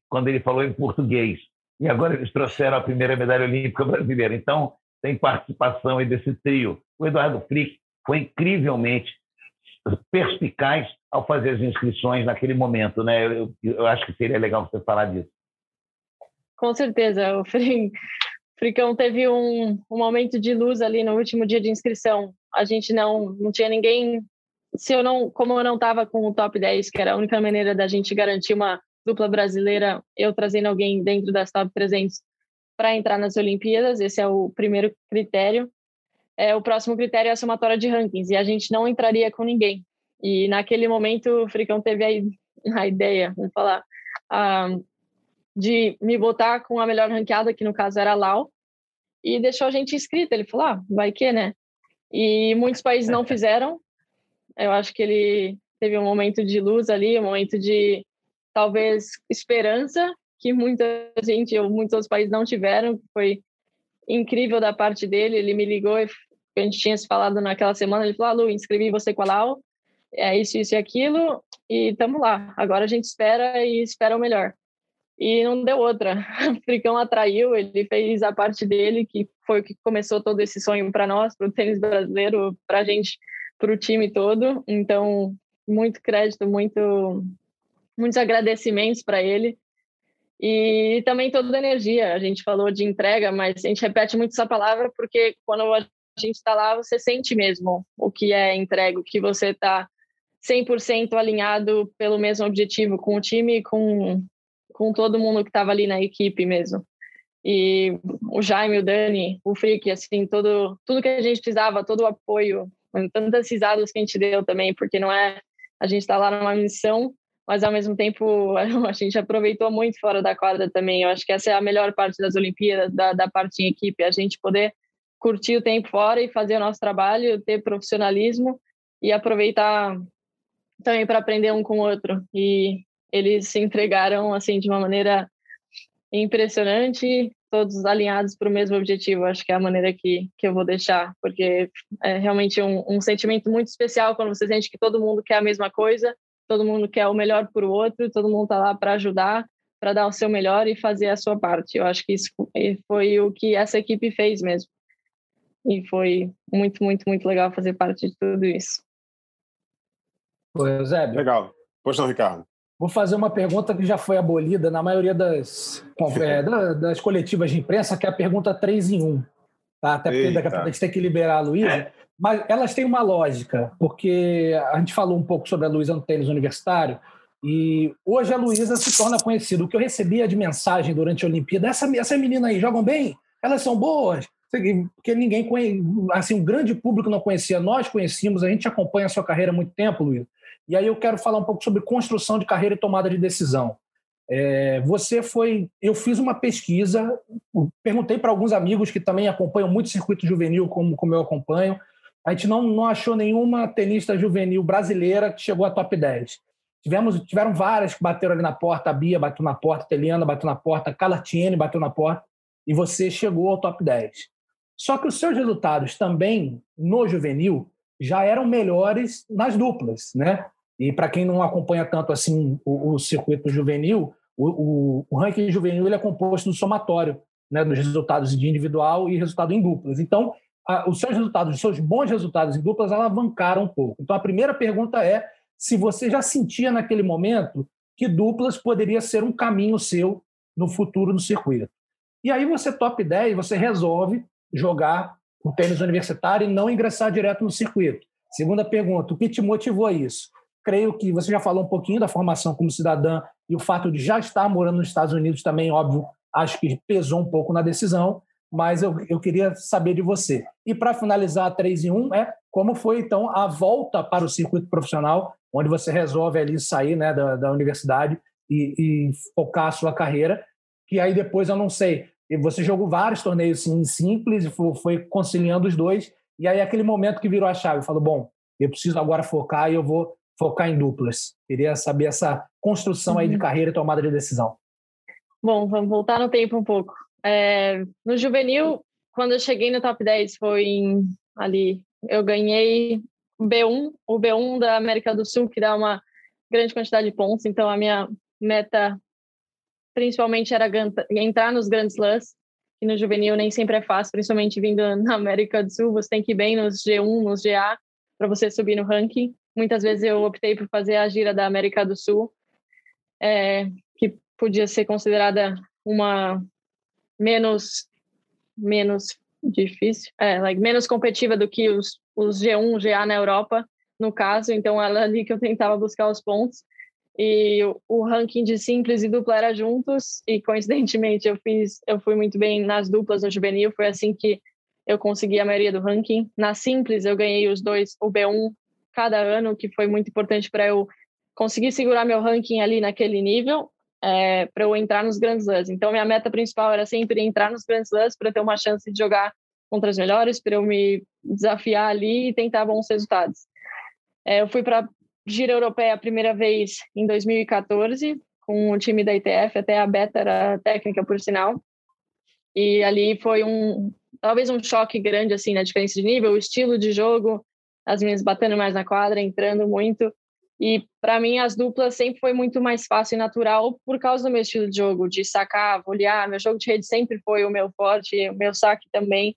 quando ele falou em português. E agora eles trouxeram a primeira medalha olímpica brasileira. Então, tem participação aí desse trio. O Eduardo Frick foi incrivelmente perspicaz ao fazer as inscrições naquele momento, né? Eu, eu acho que seria legal você falar disso. Com certeza, o Fricão teve um, um de luz ali no último dia de inscrição. A gente não, não tinha ninguém. Se eu não, como eu não estava com o top 10, que era a única maneira da gente garantir uma dupla brasileira, eu trazendo alguém dentro das top 300 para entrar nas Olimpíadas, esse é o primeiro critério. É, o próximo critério é a somatória de rankings, e a gente não entraria com ninguém. E naquele momento o Fricão teve a, [LAUGHS] a ideia, vamos falar, de me botar com a melhor ranqueada, que no caso era a Lau, e deixou a gente inscrita. Ele falou: ah, vai que, né? E muitos países não [LAUGHS] fizeram. Eu acho que ele teve um momento de luz ali, um momento de talvez esperança que muita gente ou muitos outros países não tiveram. Foi incrível da parte dele. Ele me ligou e a gente tinha se falado naquela semana. Ele falou: ah, Lu, inscrevi você com a Lau. É isso, isso e aquilo. E estamos lá. Agora a gente espera e espera o melhor e não deu outra. [LAUGHS] O Fricão atraiu, ele fez a parte dele, que foi o que começou todo esse sonho para nós, para o tênis brasileiro, para a gente, para o time todo. Então, muito crédito, muito, muitos agradecimentos para ele. E também toda a energia. A gente falou de entrega, mas a gente repete muito essa palavra porque quando a gente está lá, você sente mesmo o que é entrega, o que você está 100% alinhado pelo mesmo objetivo com o time, com com todo mundo que estava ali na equipe mesmo. E o Jaime, o Dani, o Frick, assim, todo, tudo que a gente precisava, todo o apoio, tantas risadas que a gente deu também, porque não é a gente está lá numa missão, mas ao mesmo tempo [LAUGHS] a gente aproveitou muito fora da quadra também. Eu acho que essa é a melhor parte das Olimpíadas, da, da parte em equipe, a gente poder curtir o tempo fora e fazer o nosso trabalho, ter profissionalismo e aproveitar também para aprender um com o outro. E eles se entregaram assim de uma maneira impressionante, todos alinhados para o mesmo objetivo. Acho que é a maneira que, que eu vou deixar, porque é realmente um, um sentimento muito especial quando você sente que todo mundo quer a mesma coisa, todo mundo quer o melhor para o outro, todo mundo está lá para ajudar, para dar o seu melhor e fazer a sua parte. Eu acho que isso foi o que essa equipe fez mesmo. E foi muito, muito, muito legal fazer parte de tudo isso. Oi, Zé. Legal. Pois não, Ricardo. Vou fazer uma pergunta que já foi abolida na maioria das, é, das coletivas de imprensa, que é a pergunta 3 em 1. Tá? Até porque daqui a pouco a gente tem que liberar a Luísa. Mas elas têm uma lógica, porque a gente falou um pouco sobre a Luísa no tênis universitário, e hoje a Luísa se torna conhecida. O que eu recebia de mensagem durante a Olimpíada, essa, essa menina aí, jogam bem? Elas são boas? Porque ninguém conhece, assim, um grande público não conhecia, nós conhecíamos, a gente acompanha a sua carreira há muito tempo, Luísa. E aí eu quero falar um pouco sobre construção de carreira e tomada de decisão. É, você foi. Eu fiz uma pesquisa, perguntei para alguns amigos que também acompanham muito circuito juvenil, como, como eu acompanho. A gente não, não achou nenhuma tenista juvenil brasileira que chegou a top 10. Tivemos, tiveram várias que bateram ali na porta. A Bia bateu na porta, a Teliana bateu na porta, a Calartiene bateu na porta, e você chegou ao top 10. Só que os seus resultados também no juvenil já eram melhores nas duplas, né? E para quem não acompanha tanto assim o, o circuito juvenil, o, o, o, ranking juvenil ele é composto do somatório né, dos resultados de individual e resultado em duplas. Então, a, os seus resultados, os seus bons resultados em duplas alavancaram um pouco. Então, a primeira pergunta é se você já sentia naquele momento que duplas poderia ser um caminho seu no futuro no circuito. E aí você top 10, você resolve jogar o tênis universitário e não ingressar direto no circuito. Segunda pergunta, o que te motivou a isso? Creio que você já falou um pouquinho da formação como cidadã e o fato de já estar morando nos Estados Unidos também, óbvio, acho que pesou um pouco na decisão, mas eu, eu queria saber de você. E para finalizar a 3 em 1, é como foi então a volta para o circuito profissional, onde você resolve ali sair né, da, da universidade e, e focar a sua carreira, que aí depois eu não sei, você jogou vários torneios sim, simples e foi, conciliando os dois, e aí aquele momento que virou a chave, falou, bom, eu preciso agora focar e eu vou focar em duplas. Queria saber essa construção aí de uhum. carreira e tomada de decisão. Bom, vamos voltar no tempo um pouco. É, no juvenil, quando eu cheguei no top 10, foi em, ali, eu ganhei o B1, o B1 da América do Sul, que dá uma grande quantidade de pontos, então a minha meta principalmente era entrar nos grandes slams, que no juvenil nem sempre é fácil, principalmente vindo [LAUGHS] na América do Sul, você tem que ir bem nos G1, nos GA, para você subir no ranking. Muitas vezes eu optei por fazer a gira da América do Sul, é, que podia ser considerada uma menos menos difícil, é, like, menos competitiva do que os, os G1, GA na Europa, no caso. Então, era [LAUGHS] ali que eu tentava buscar os pontos. E o, ranking de simples e dupla era juntos. E, coincidentemente, eu fiz, eu fui muito bem nas duplas no juvenil. Foi assim que eu consegui a maioria do ranking. Na simples, eu ganhei os dois, o B1 cada ano, que foi muito importante para eu conseguir segurar meu ranking ali naquele nível, é, para eu entrar nos grandes slams. Então, minha meta principal era sempre entrar nos grandes slams para ter uma chance de jogar contra os melhores, para eu me desafiar ali e tentar bons resultados. É, eu fui para gira europeia a primeira vez em 2014 com o time da ITF, até a Beta era técnica por sinal. E ali foi um talvez um choque grande assim na diferença de nível, o estilo de jogo, as meninas batendo mais na quadra, entrando muito. E para mim as duplas sempre foi muito mais fácil e natural por causa do meu estilo de jogo, de sacar, volear. Meu jogo de rede sempre foi o meu forte, o meu saque também.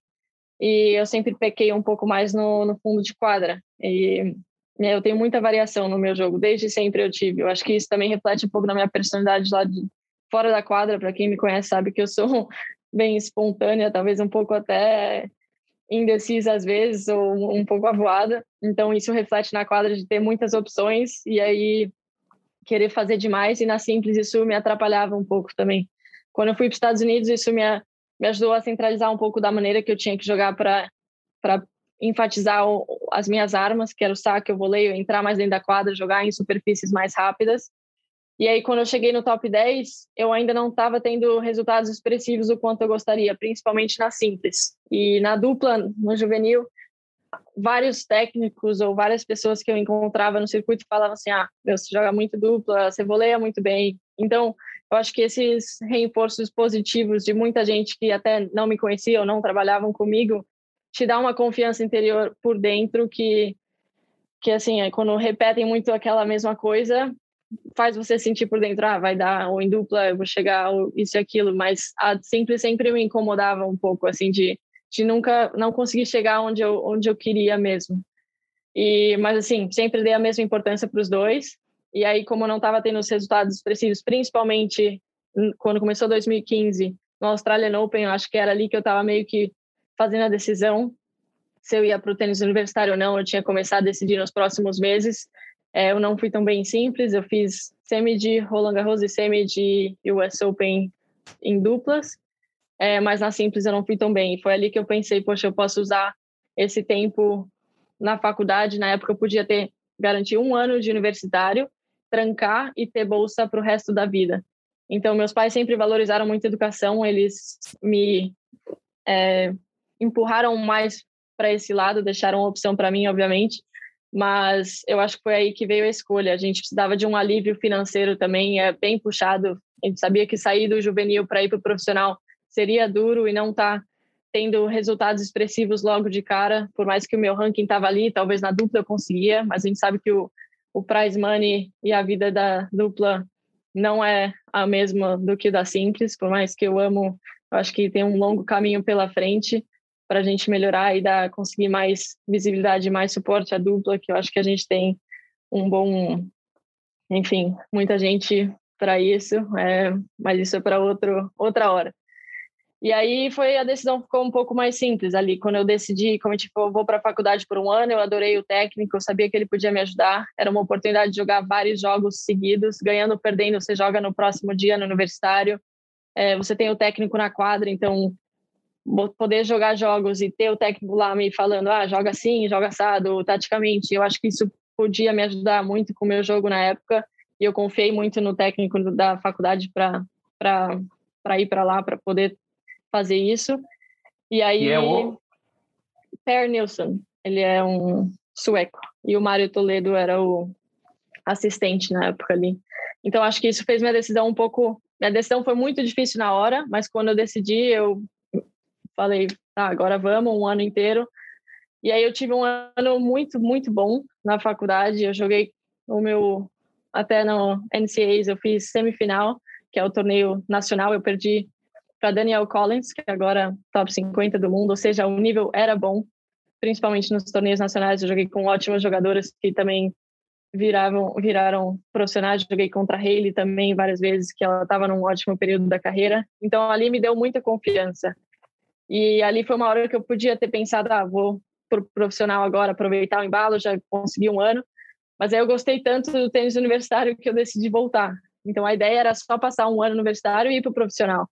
E eu sempre pequei um pouco mais no, no fundo de quadra. E eu tenho muita variação no meu jogo, desde sempre eu tive. Eu acho que isso também reflete um pouco na minha personalidade lá de fora da quadra. Para quem me conhece sabe que eu sou [LAUGHS] bem espontânea, talvez um pouco até indecisa às vezes ou um pouco avoada. Então isso reflete na quadra de ter muitas opções e aí querer fazer demais e na simples isso me atrapalhava um pouco também. Quando eu fui para os Estados Unidos isso me, me ajudou a centralizar um pouco da maneira que eu tinha que jogar para enfatizar as minhas armas, que era o saque, o voleio, entrar mais dentro da quadra, jogar em superfícies mais rápidas. E aí, quando eu cheguei no top 10, eu ainda não estava tendo resultados expressivos o quanto eu gostaria, principalmente na simples. E na dupla, no juvenil, vários técnicos ou várias pessoas que eu encontrava no circuito falavam assim: ah, você joga muito dupla, você voleia muito bem. Então, eu acho que esses reforços positivos de muita gente que até não me conhecia ou não trabalhavam comigo te dá uma confiança interior por dentro que que assim, é, quando repetem muito aquela mesma coisa, faz você sentir por dentro, ah, vai dar, ou em dupla eu vou chegar, ou isso e aquilo, mas a simples sempre me incomodava um pouco, assim, de, de nunca, não conseguir chegar onde eu, onde eu queria mesmo. E, mas assim, sempre dei a mesma importância para os dois, e aí como não estava tendo os resultados expressivos, principalmente quando começou 2015, no Australian Open, eu acho que era ali que eu estava meio que fazendo a decisão se eu ia para o tênis universitário ou não. Eu tinha começado a decidir nos próximos meses. É, eu não fui tão bem simples. Eu fiz semi de Roland Garros e semi de US Open em duplas, é, mas na simples eu não fui tão bem. Foi ali que eu pensei, poxa, eu posso usar esse tempo na faculdade. Na época eu podia ter garantir um ano de universitário, trancar e ter bolsa para o resto da vida. Então, meus pais sempre valorizaram muito a educação, eles me é, empurraram mais para esse lado, deixaram a opção para mim, obviamente, mas eu acho que foi aí que veio a escolha. A gente precisava de um alívio financeiro também, é bem puxado. A gente sabia que sair do juvenil para ir para o profissional seria duro e não tá tendo resultados expressivos logo de cara, por mais que o meu ranking estava ali, talvez na dupla eu conseguia, mas a gente sabe que o, o prize money e a vida da dupla não é a mesma do que da simples, por mais que eu amo, eu acho que tem um longo caminho pela frente para a gente melhorar e dar, conseguir mais visibilidade, mais suporte à dupla, que eu acho que a gente tem um bom, enfim, muita gente para isso, é, mas isso é para outra hora. E aí foi a decisão ficou um pouco mais simples ali. Quando eu decidi, como tipo, eu vou para a faculdade por um ano, eu adorei o técnico, eu sabia que ele podia me ajudar. Era uma oportunidade de jogar vários jogos seguidos, ganhando ou perdendo, você joga no próximo dia no universitário. É, você tem o técnico na quadra, então poder jogar jogos e ter o técnico lá me falando, ah, joga assim, joga assado, taticamente. Eu acho que isso podia me ajudar muito com o meu jogo na época. E eu confiei muito no técnico da faculdade para para ir para lá para poder fazer isso. E aí, é o... Per Nilsson, ele é um sueco. E o Mário Toledo era o assistente na época ali. Então, acho que isso fez minha decisão um pouco. Minha decisão foi muito difícil na hora, mas quando eu decidi, eu falei, tá, agora vamos, um ano inteiro. E aí eu tive um ano muito, muito bom na faculdade. Eu joguei o meu. Até no NCAs, eu fiz semifinal, que é o torneio nacional. Eu perdi para Daniel Collins, que agora top 50 do mundo, ou seja, o nível era bom, principalmente nos torneios nacionais. Eu joguei com ótimas jogadoras que também viravam, viraram profissionais. Joguei contra a Hayley também várias vezes, que ela estava num ótimo período da carreira. Então ali me deu muita confiança. E ali foi uma hora que eu podia ter pensado, ah, vou pro profissional agora, aproveitar o embalo, já consegui um ano. Mas aí eu gostei tanto do tênis universitário que eu decidi voltar. Então a ideia era só passar um ano universitário e ir para o profissional.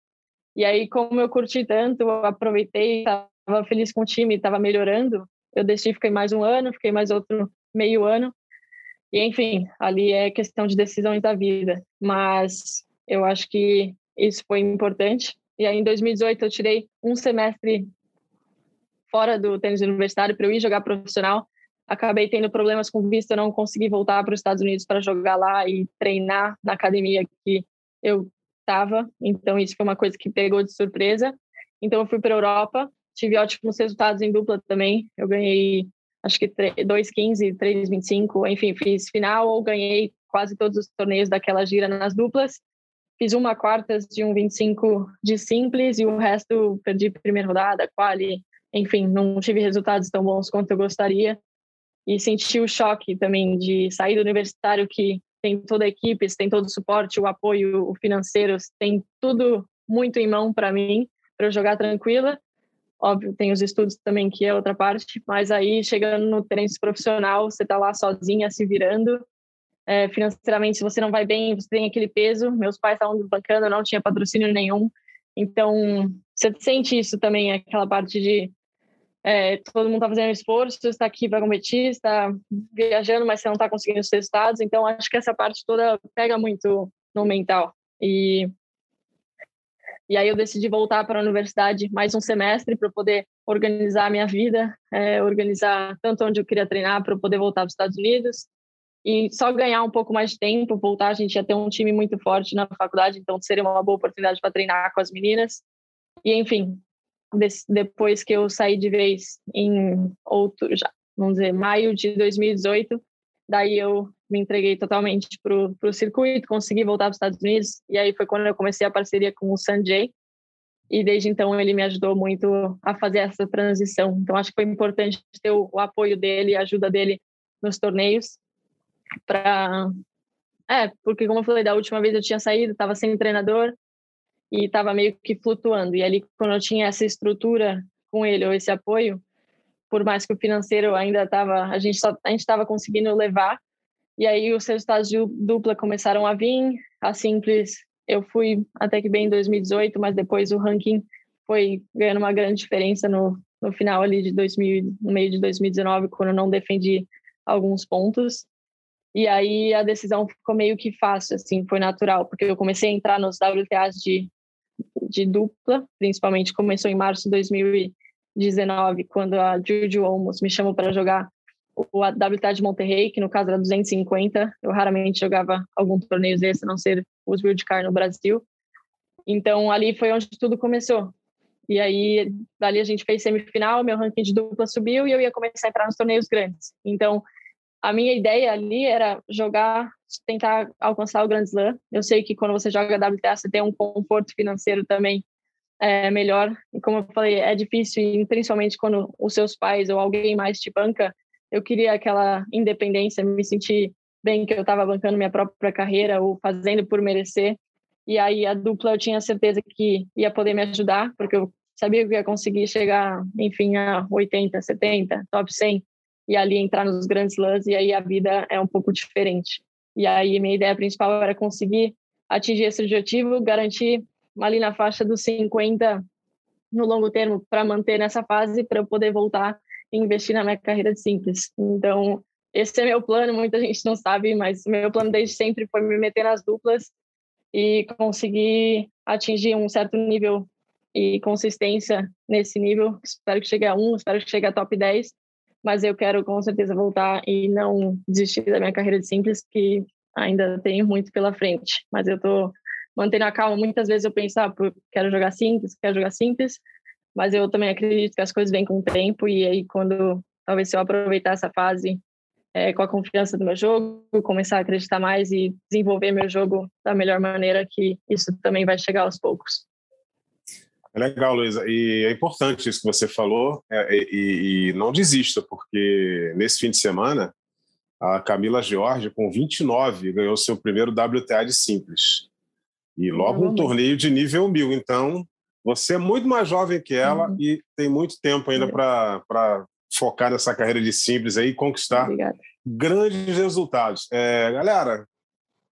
E aí, como eu curti tanto, eu aproveitei, estava feliz com o time, estava melhorando, eu decidi ficar mais um ano, fiquei mais outro meio ano. E, enfim, ali é questão de decisões da vida. Mas eu acho que isso foi importante. E aí, em 2018, eu tirei um semestre fora do tênis universitário para eu ir jogar profissional. Acabei tendo problemas com visto, eu não consegui voltar para os Estados Unidos para jogar lá e treinar na academia que eu estava, então isso foi uma coisa que pegou de surpresa. Então eu fui para a Europa, tive ótimos resultados em dupla também. Eu ganhei acho que 2,15, 3,25, enfim, fiz final ou ganhei quase todos os torneios daquela gira nas duplas. Fiz uma quartas de um 25 de simples e o resto perdi primeira rodada, quali, enfim, não tive resultados tão bons quanto eu gostaria. E senti o choque também de sair do universitário que tem toda a equipe, tem todo o suporte, o apoio o financeiro, tem tudo muito em mão para mim, para eu jogar tranquila. Óbvio, tem os estudos também, que é outra parte, mas aí chegando no tênis profissional, você está lá sozinha, se virando. É, financeiramente, se você não vai bem, você tem aquele peso. Meus pais estavam bancando, eu não tinha patrocínio nenhum. Então, você sente isso também, aquela parte de é, todo mundo está fazendo esforço, está aqui para competir, está viajando, mas você não está conseguindo os resultados. Então, acho que essa parte toda pega muito no mental. E, e aí eu decidi voltar para a universidade mais um semestre para poder organizar a minha vida, é, organizar tanto onde eu queria treinar para poder voltar para os Estados Unidos e só ganhar um pouco mais de tempo, voltar, a gente ia ter um time muito forte na faculdade, então seria uma boa oportunidade para treinar com as meninas. E enfim, depois que eu saí de vez em outro, já, vamos dizer, maio de 2018, daí eu me entreguei totalmente para o circuito, consegui voltar para os Estados Unidos, e aí foi quando eu comecei a parceria com o Sanjay, e desde então ele me ajudou muito a fazer essa transição. Então acho que foi importante ter o, o apoio dele, a ajuda dele nos torneios, para. É, porque como eu falei, da última vez eu tinha saído, estava sem treinador, e estava meio que flutuando. E ali, quando eu tinha essa estrutura com ele, ou esse apoio, por mais que o financeiro ainda estava, a gente só, a gente estava conseguindo levar. E aí os resultados de dupla começaram a vir, a simples eu fui até que bem em 2018, mas depois o ranking foi ganhando uma grande diferença no, no final ali de 2000, no meio de 2019, quando eu não defendi alguns pontos. E aí a decisão ficou meio que fácil, assim, foi natural, porque eu comecei a entrar nos WTAs de, de dupla, principalmente começou em março de 2019, quando a Juju Olmos me chamou para jogar o WTA de Monterrey, que no caso era 250. Eu raramente jogava algum torneio desse, a não ser os Wildcard no Brasil. Então ali foi onde tudo começou. E aí dali a gente fez semifinal, meu ranking de dupla subiu e eu ia começar a entrar nos torneios grandes. Então a minha ideia ali era jogar, tentar alcançar o Grand Slam. Eu sei que quando você joga WTA você tem um conforto financeiro também é, melhor. E como eu falei, é difícil, principalmente quando os seus pais ou alguém mais te banca. Eu queria aquela independência, me sentir bem que eu estava bancando minha própria carreira ou fazendo por merecer. E aí a dupla eu tinha certeza que ia poder me ajudar, porque eu sabia que ia conseguir chegar, enfim, a 80, 70, top 100 e ali entrar nos grandes slams e aí a vida é um pouco diferente. E aí minha ideia principal era conseguir atingir esse objetivo, garantir ali na faixa dos 50 no longo termo para manter nessa fase para eu poder voltar e investir na minha carreira de simples. Então, esse é meu plano, muita gente não sabe, mas meu plano desde sempre foi me meter nas duplas e conseguir atingir um certo nível e consistência nesse nível. Espero que chegue a um, espero que chegue a top 10, mas eu quero com certeza voltar e não desistir da minha carreira de simples, que ainda tenho muito pela frente. Mas eu estou mantendo a calma. Muitas vezes eu penso, ah, quero jogar simples, quero jogar simples, mas eu também acredito que as coisas vêm com o tempo e aí quando talvez se eu aproveitar essa fase é, com a confiança do meu jogo, começar a acreditar mais e desenvolver meu jogo da melhor maneira, que isso também vai chegar aos poucos. É legal, Luísa. E é importante isso que você falou. É, e, e, não desista, porque nesse fim de semana, a Camila George, com 29, ganhou seu primeiro WTA de simples. E logo um torneio de nível mil. Então, você é muito mais jovem que ela uhum. e tem muito tempo ainda para focar nessa carreira de simples aí e conquistar Obrigada. grandes resultados. É, galera,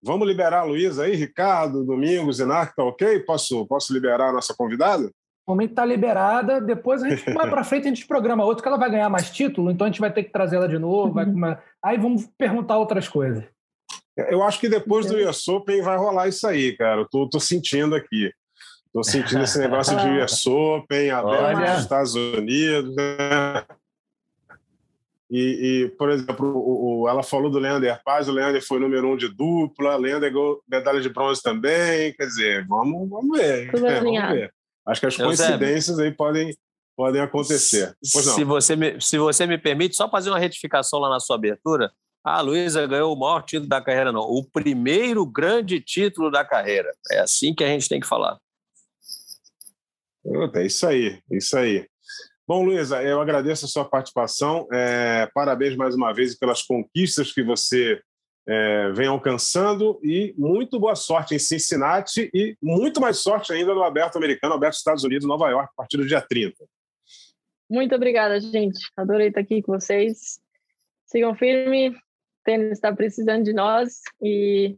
vamos liberar a Luísa aí, Ricardo, Domingos, Inar, tá ok? Posso, posso liberar a nossa convidada? O momento está liberada, depois a gente mais para frente a gente programa outro, que ela vai ganhar mais título, então a gente vai ter que trazer ela de novo, vai, aí vamos perguntar outras coisas. Eu acho que depois do US Open vai rolar isso aí, cara. Eu tô, tô sentindo aqui. Tô sentindo esse negócio de [LAUGHS] US Open, aberto nos Estados Unidos, né? E, e, por exemplo, o, o, ela falou do Leander Paz, o Leander foi número um de dupla, o Leander ganhou medalha de bronze também, quer dizer, vamos, vamos ver. É, vamos ver. Acho que as coincidências aí podem, podem acontecer. Se você, me, se você me permite, só fazer uma retificação lá na sua abertura. Ah, a Luísa ganhou o maior título da carreira, não. O primeiro grande título da carreira. É assim que a gente tem que falar. É isso aí, isso aí. Bom, Luísa, eu agradeço a sua participação. É, parabéns mais uma vez pelas conquistas que você é, vem alcançando e muito boa sorte em Cincinnati e muito mais sorte ainda no Aberto Americano, Aberto Estados Unidos, Nova York, a partir do dia 30. Muito obrigada, gente. Adorei estar aqui com vocês. Sigam firme. O tênis está precisando de nós e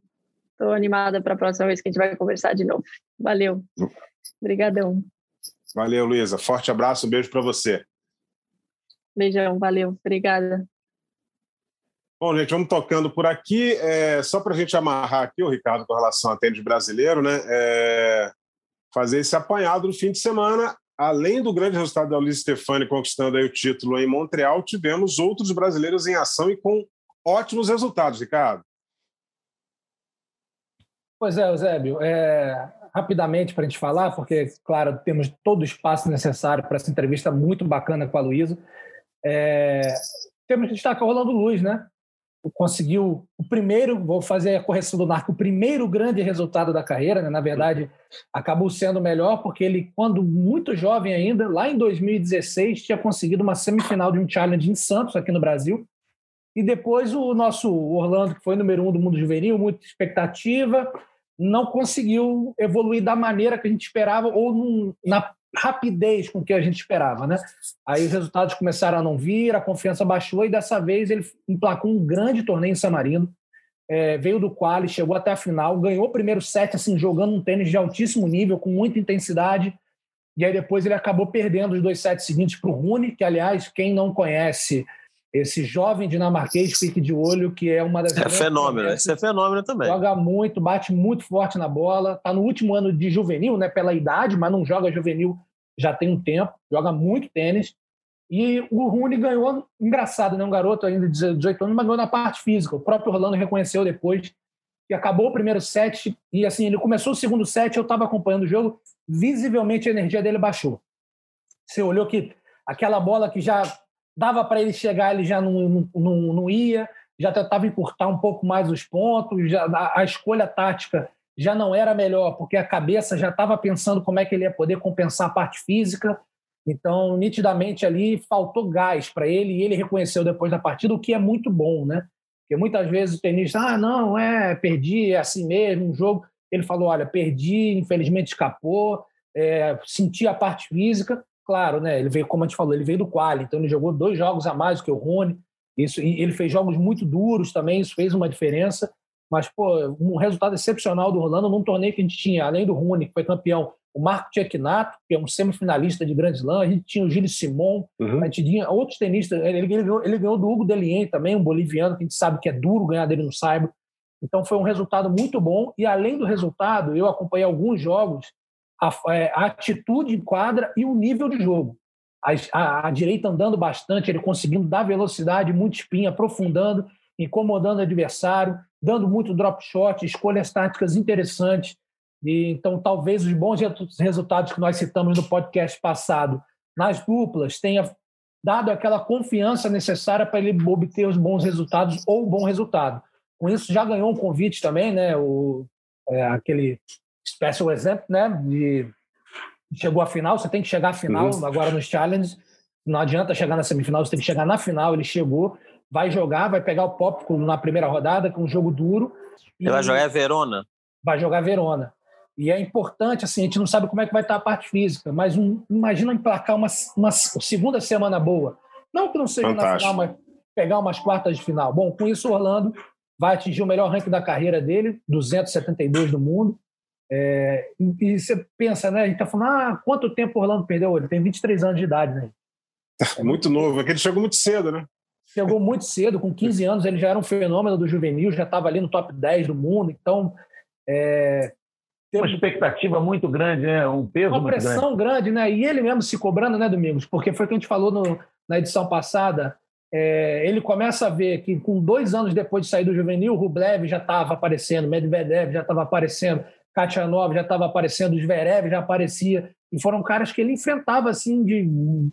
estou animada para a próxima vez que a gente vai conversar de novo. Valeu. Obrigadão. Valeu, Luísa. Forte abraço, um beijo para você. Beijão, valeu. Obrigada. Bom, gente, vamos tocando por aqui. É, só para a gente amarrar aqui, o Ricardo, com relação a tênis brasileiro, né? É, fazer esse apanhado no fim de semana. Além do grande resultado da Luiz Stefani conquistando aí o título em Montreal, tivemos outros brasileiros em ação e com ótimos resultados, Ricardo. Pois é, Eusébio. É, rapidamente para a gente falar, porque, claro, temos todo o espaço necessário para essa entrevista muito bacana com a Luísa. É, temos que destacar o Rolando Luz, né? Conseguiu o primeiro, vou fazer a correção do Narco, o primeiro grande resultado da carreira, né? Na verdade, acabou sendo melhor, porque ele, quando muito jovem ainda, lá em 2016, tinha conseguido uma semifinal de um challenge em Santos, aqui no Brasil. E depois o nosso Orlando, que foi número um do mundo juvenil, muita expectativa, não conseguiu evoluir da maneira que a gente esperava ou num, na rapidez com que a gente esperava, né? Aí os resultados começaram a não vir, a confiança baixou e dessa vez ele emplacou um grande torneio em San Marino, é, veio do quali, chegou até a final, ganhou o primeiro set assim jogando um tênis de altíssimo nível, com muita intensidade. E aí depois ele acabou perdendo os dois sets seguintes para o Rune, que aliás quem não conhece esse jovem dinamarquês fique de olho, que é uma das. É fenômeno, esse é fenômeno também. Joga muito, bate muito forte na bola. Está no último ano de juvenil, né? Pela idade, mas não joga juvenil já tem um tempo. Joga muito tênis. E o Rune ganhou, engraçado, né? Um garoto ainda de 18 anos, mas ganhou na parte física. O próprio Orlando reconheceu depois que acabou o primeiro set e assim, ele começou o segundo set, eu estava acompanhando o jogo, visivelmente a energia dele baixou. Você olhou que aquela bola que já dava para ele chegar, ele já não, não, não ia, já tentava encurtar um pouco mais os pontos, já, a, a escolha tática já não era melhor, porque a cabeça já estava pensando como é que ele ia poder compensar a parte física. Então, nitidamente ali faltou gás para ele e ele reconheceu depois da partida, o que é muito bom, né? Porque muitas vezes o tenista, ah, não, é, perdi, é assim mesmo, um jogo. Ele falou, olha, perdi, infelizmente escapou, é, senti a parte física, claro, né? Ele veio, como a gente falou, ele veio do quali, então ele jogou dois jogos a mais do que o Rony. Isso, e ele fez jogos muito duros também, isso fez uma diferença. Mas, pô, um resultado excepcional do Rolando num torneio que a gente tinha, além do Rony, que foi campeão, o Marco Tchekinato, que é um semifinalista de Grand Slam, a gente tinha o Gilles Simon, uhum. a gente tinha outros tenistas, ele, ele, ganhou, ele ganhou do Hugo Delien também, um boliviano, que a gente sabe que é duro ganhar dele no Saibro. Então foi um resultado muito bom, e além do resultado, eu acompanhei alguns jogos a, é, a atitude em quadra e o nível de jogo. A, a, a, direita andando bastante, ele conseguindo dar velocidade, muito espinha, aprofundando, incomodando o adversário, dando muito drop shot, escolhas táticas interessantes. E, então, talvez os bons resultados que nós citamos no podcast passado nas duplas tenha dado aquela confiança necessária para ele obter os bons resultados ou o bom resultado. Com isso, já ganhou um convite também, né? O, é, aquele special exemplo, né? De, chegou à final, você tem que chegar à final uhum. agora nos challenges. Não adianta chegar na semifinal, você tem que chegar na final. Ele chegou, vai jogar, vai pegar o Pop na primeira rodada, com um jogo duro. Ele vai jogar Verona? Vai jogar Verona. E é importante, assim, a gente não sabe como é que vai estar a parte física, mas um, imagina emplacar uma, uma segunda semana boa. Não que não seja Fantástico. na final, mas pegar umas quartas de final. Bom, com isso, Orlando vai atingir o melhor ranking da carreira dele, 272 do mundo. É, e, e, você pensa, né? A gente está falando, ah, quanto tempo o Orlando perdeu? Ele tem 23 anos de idade, né? [LAUGHS] Muito novo, é que ele chegou muito cedo, né? Chegou muito cedo, com 15 anos ele já era um fenômeno do juvenil, já estava ali no top 10 do mundo, então... É, uma expectativa muito grande, né? um peso Uma pressão grande. grande. né? E ele mesmo se cobrando, né, Domingos? Porque foi o que a gente falou no, na edição passada, é, ele começa a ver que com dois anos depois de sair do juvenil, o Rublev já estava aparecendo, Medvedev já estava aparecendo, Nova já estava aparecendo, Zverev já aparecia, e foram caras que ele enfrentava assim de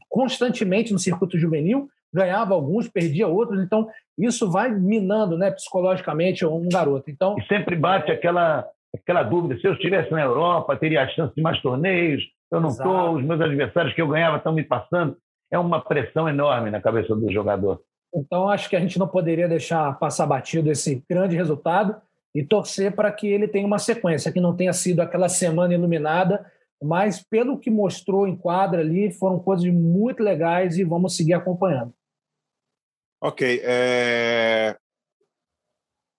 constantemente no circuito juvenil, ganhava alguns, perdia outros, então isso vai minando, né, psicologicamente um garoto. Então e sempre bate aquela aquela dúvida: se eu estivesse na Europa, teria a chance de mais torneios. Eu não estou, os meus adversários que eu ganhava estão me passando. É uma pressão enorme na cabeça do jogador. Então acho que a gente não poderia deixar passar batido esse grande resultado e torcer para que ele tenha uma sequência, que não tenha sido aquela semana iluminada, mas pelo que mostrou em quadra ali, foram coisas muito legais e vamos seguir acompanhando. Ok. É...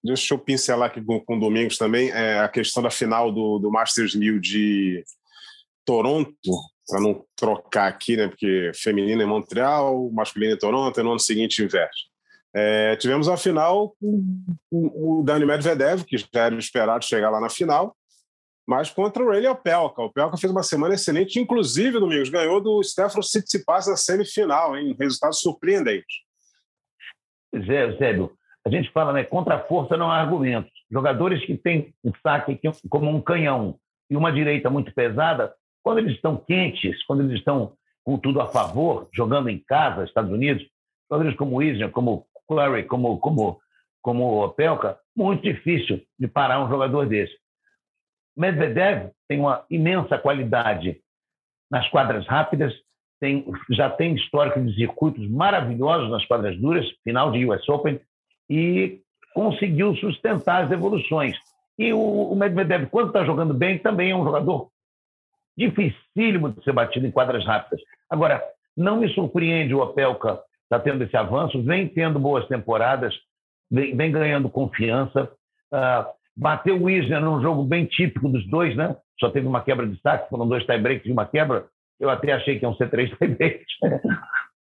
Deixa eu pincelar aqui com, com o Domingos também é, a questão da final do, do Masters 1000 de Toronto, para não trocar aqui, né? Porque feminino em Montreal, masculino em Toronto, e no ano seguinte inverso. É, tivemos a final o, o Dani Medvedev, que já era esperado chegar lá na final, mas contra o Rayleigh Opelka. O Opelka fez uma semana excelente, inclusive, Domingos, ganhou do Stefano Tsitsipas na semifinal, hein? Resultado surpreendente. Pois é, Zébio. A gente fala, né? Contra a força não há argumentos. Jogadores que têm um saque como um canhão e uma direita muito pesada, quando eles estão quentes, quando eles estão com tudo a favor, jogando em casa, Estados Unidos, jogadores como Isner, como Curry como, como, como Pelka, muito difícil de parar um jogador desse. Medvedev tem uma imensa qualidade nas quadras rápidas, tem, já tem histórico de circuitos maravilhosos nas quadras duras, final de US Open, e conseguiu sustentar as evoluções. E o, o Medvedev, quando está jogando bem, também é um jogador dificílimo de ser batido em quadras rápidas. Agora, não me surpreende o Opelka está tendo esse avanço, vem tendo boas temporadas, vem, vem ganhando confiança. Uh, bateu o Isner num jogo bem típico dos dois, né? Só teve uma quebra de saque, foram dois tie-breaks e uma quebra. Eu até achei que iam ser três [LAUGHS] tie-breaks.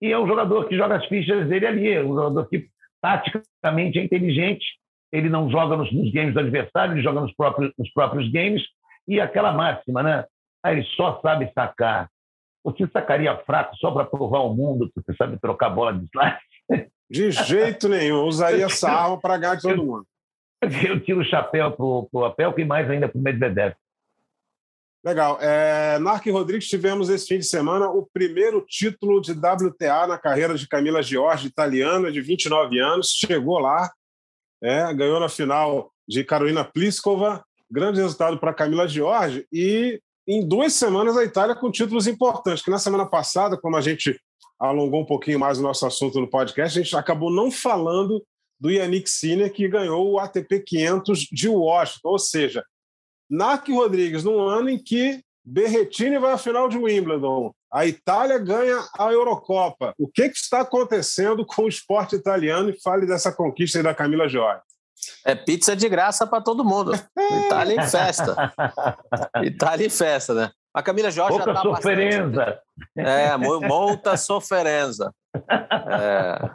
E é um jogador que joga as fichas dele ali, é um jogador que taticamente é inteligente, ele não joga nos, nos games do adversário, ele joga nos próprios, nos próprios games, e aquela máxima, né? Ah, ele só sabe sacar. Você sacaria fraco só para provar o mundo que você sabe trocar bola de slide? De jeito nenhum. Usaria [LAUGHS] essa arma para ganhar de todo mundo. Eu tiro o chapéu para o Apel e mais ainda para o Medvedev. Legal. É, Narc Rodrigues, tivemos esse fim de semana o primeiro título de WTA na carreira de Camila Giorgi, italiana, de 29 anos. Chegou lá, é, ganhou na final de Carolina Pliskova. Grande resultado para Camila Giorgi. E em duas semanas a Itália com títulos importantes, que na semana passada, como a gente alongou um pouquinho mais o nosso assunto no podcast, a gente acabou não falando do Yannick Sinner, que ganhou o ATP 500 de Washington, ou seja, Narc Rodrigues, num ano em que Berretini vai à final de Wimbledon, a Itália ganha a Eurocopa. O que, que está acontecendo com o esporte italiano? E fale dessa conquista aí da Camila Jorge. É pizza de graça para todo mundo. Itália em festa. Itália em festa, né? A Camila Jorge Pouca já tá sofferenza. Bastante... É, muita sofferenza. É.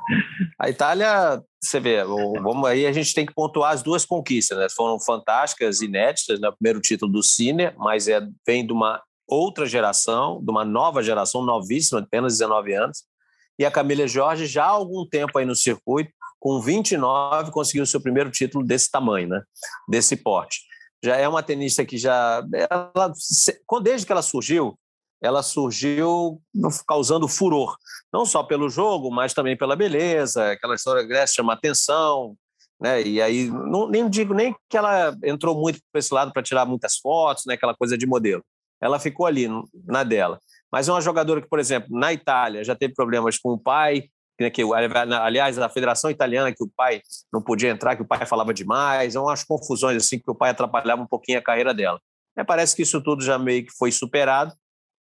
A Itália, você vê, vamos aí, a gente tem que pontuar as duas conquistas, né? Foram fantásticas, inéditas, né? O primeiro título do Cine, mas é, vem de uma outra geração, de uma nova geração, novíssima, apenas 19 anos. E a Camila Jorge, já há algum tempo aí no circuito, com 29, conseguiu seu primeiro título desse tamanho, né? Desse porte já é uma tenista que já. Ela, desde que ela surgiu, ela surgiu causando furor, não só pelo jogo, mas também pela beleza, aquela história Grécia chama atenção, né? E aí não, nem digo nem que ela entrou muito para esse lado para tirar muitas fotos, né? Aquela coisa de modelo. Ela ficou ali na dela. Mas é uma jogadora que, por exemplo, na Itália já teve problemas com o pai, né, que, aliás, a Federação Italiana, que o pai não podia entrar, que o pai falava demais, são umas confusões assim que o pai atrapalhava um pouquinho a carreira dela. É, parece que isso tudo já meio que foi superado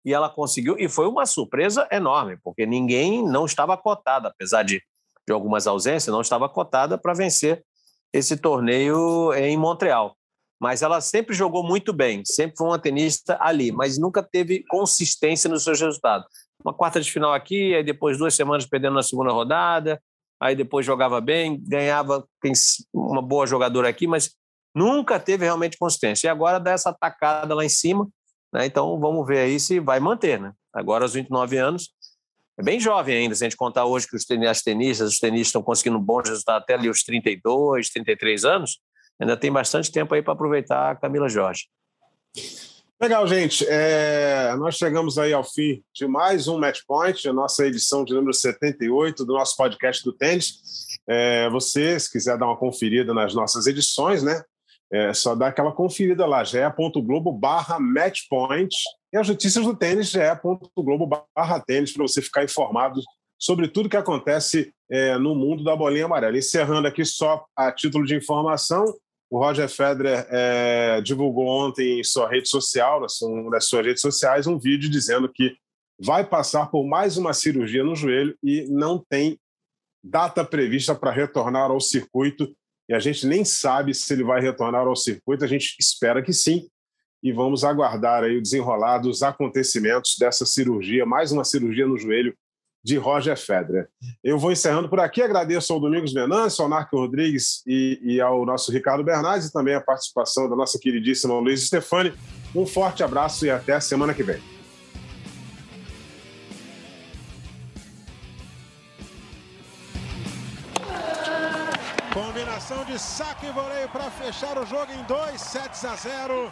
e ela conseguiu, e foi uma surpresa enorme, porque ninguém não estava cotada, apesar de, de algumas ausências, não estava cotada para vencer esse torneio em Montreal. Mas ela sempre jogou muito bem, sempre foi uma tenista ali, mas nunca teve consistência nos seus resultados uma quarta de final aqui, aí depois duas semanas perdendo na segunda rodada, aí depois jogava bem, ganhava uma boa jogadora aqui, mas nunca teve realmente consistência. E agora dá essa atacada lá em cima, né? então vamos ver aí se vai manter. Né? Agora, aos 29 anos, é bem jovem ainda, se a gente contar hoje que os tenistas, os tenistas estão conseguindo bons resultados até ali os 32, 33 anos, ainda tem bastante tempo aí para aproveitar a Camila Jorge. Legal, gente. É, nós chegamos aí ao fim de mais um Match Point, a nossa edição de número 78 do nosso podcast do tênis. É, você, se quiser dar uma conferida nas nossas edições, né? É só dar aquela conferida lá, ge.globo barra matchpoint e as notícias do tênis, ge.globo barra tênis, para você ficar informado sobre tudo que acontece é, no mundo da bolinha amarela. Encerrando aqui só a título de informação, o Roger Federer é, divulgou ontem em sua rede social, nas suas redes sociais, um vídeo dizendo que vai passar por mais uma cirurgia no joelho e não tem data prevista para retornar ao circuito. E a gente nem sabe se ele vai retornar ao circuito, a gente espera que sim. E vamos aguardar aí o desenrolar dos acontecimentos dessa cirurgia, mais uma cirurgia no joelho de Roger Federer. Eu vou encerrando por aqui, agradeço ao Domingos Venâncio, ao Narco Rodrigues e, e, ao nosso Ricardo Bernardes e também a participação da nossa queridíssima Luiz Stefani. Um forte abraço e até a semana que vem. Combinação de saque e voleio para fechar o jogo em 2 sets a 0.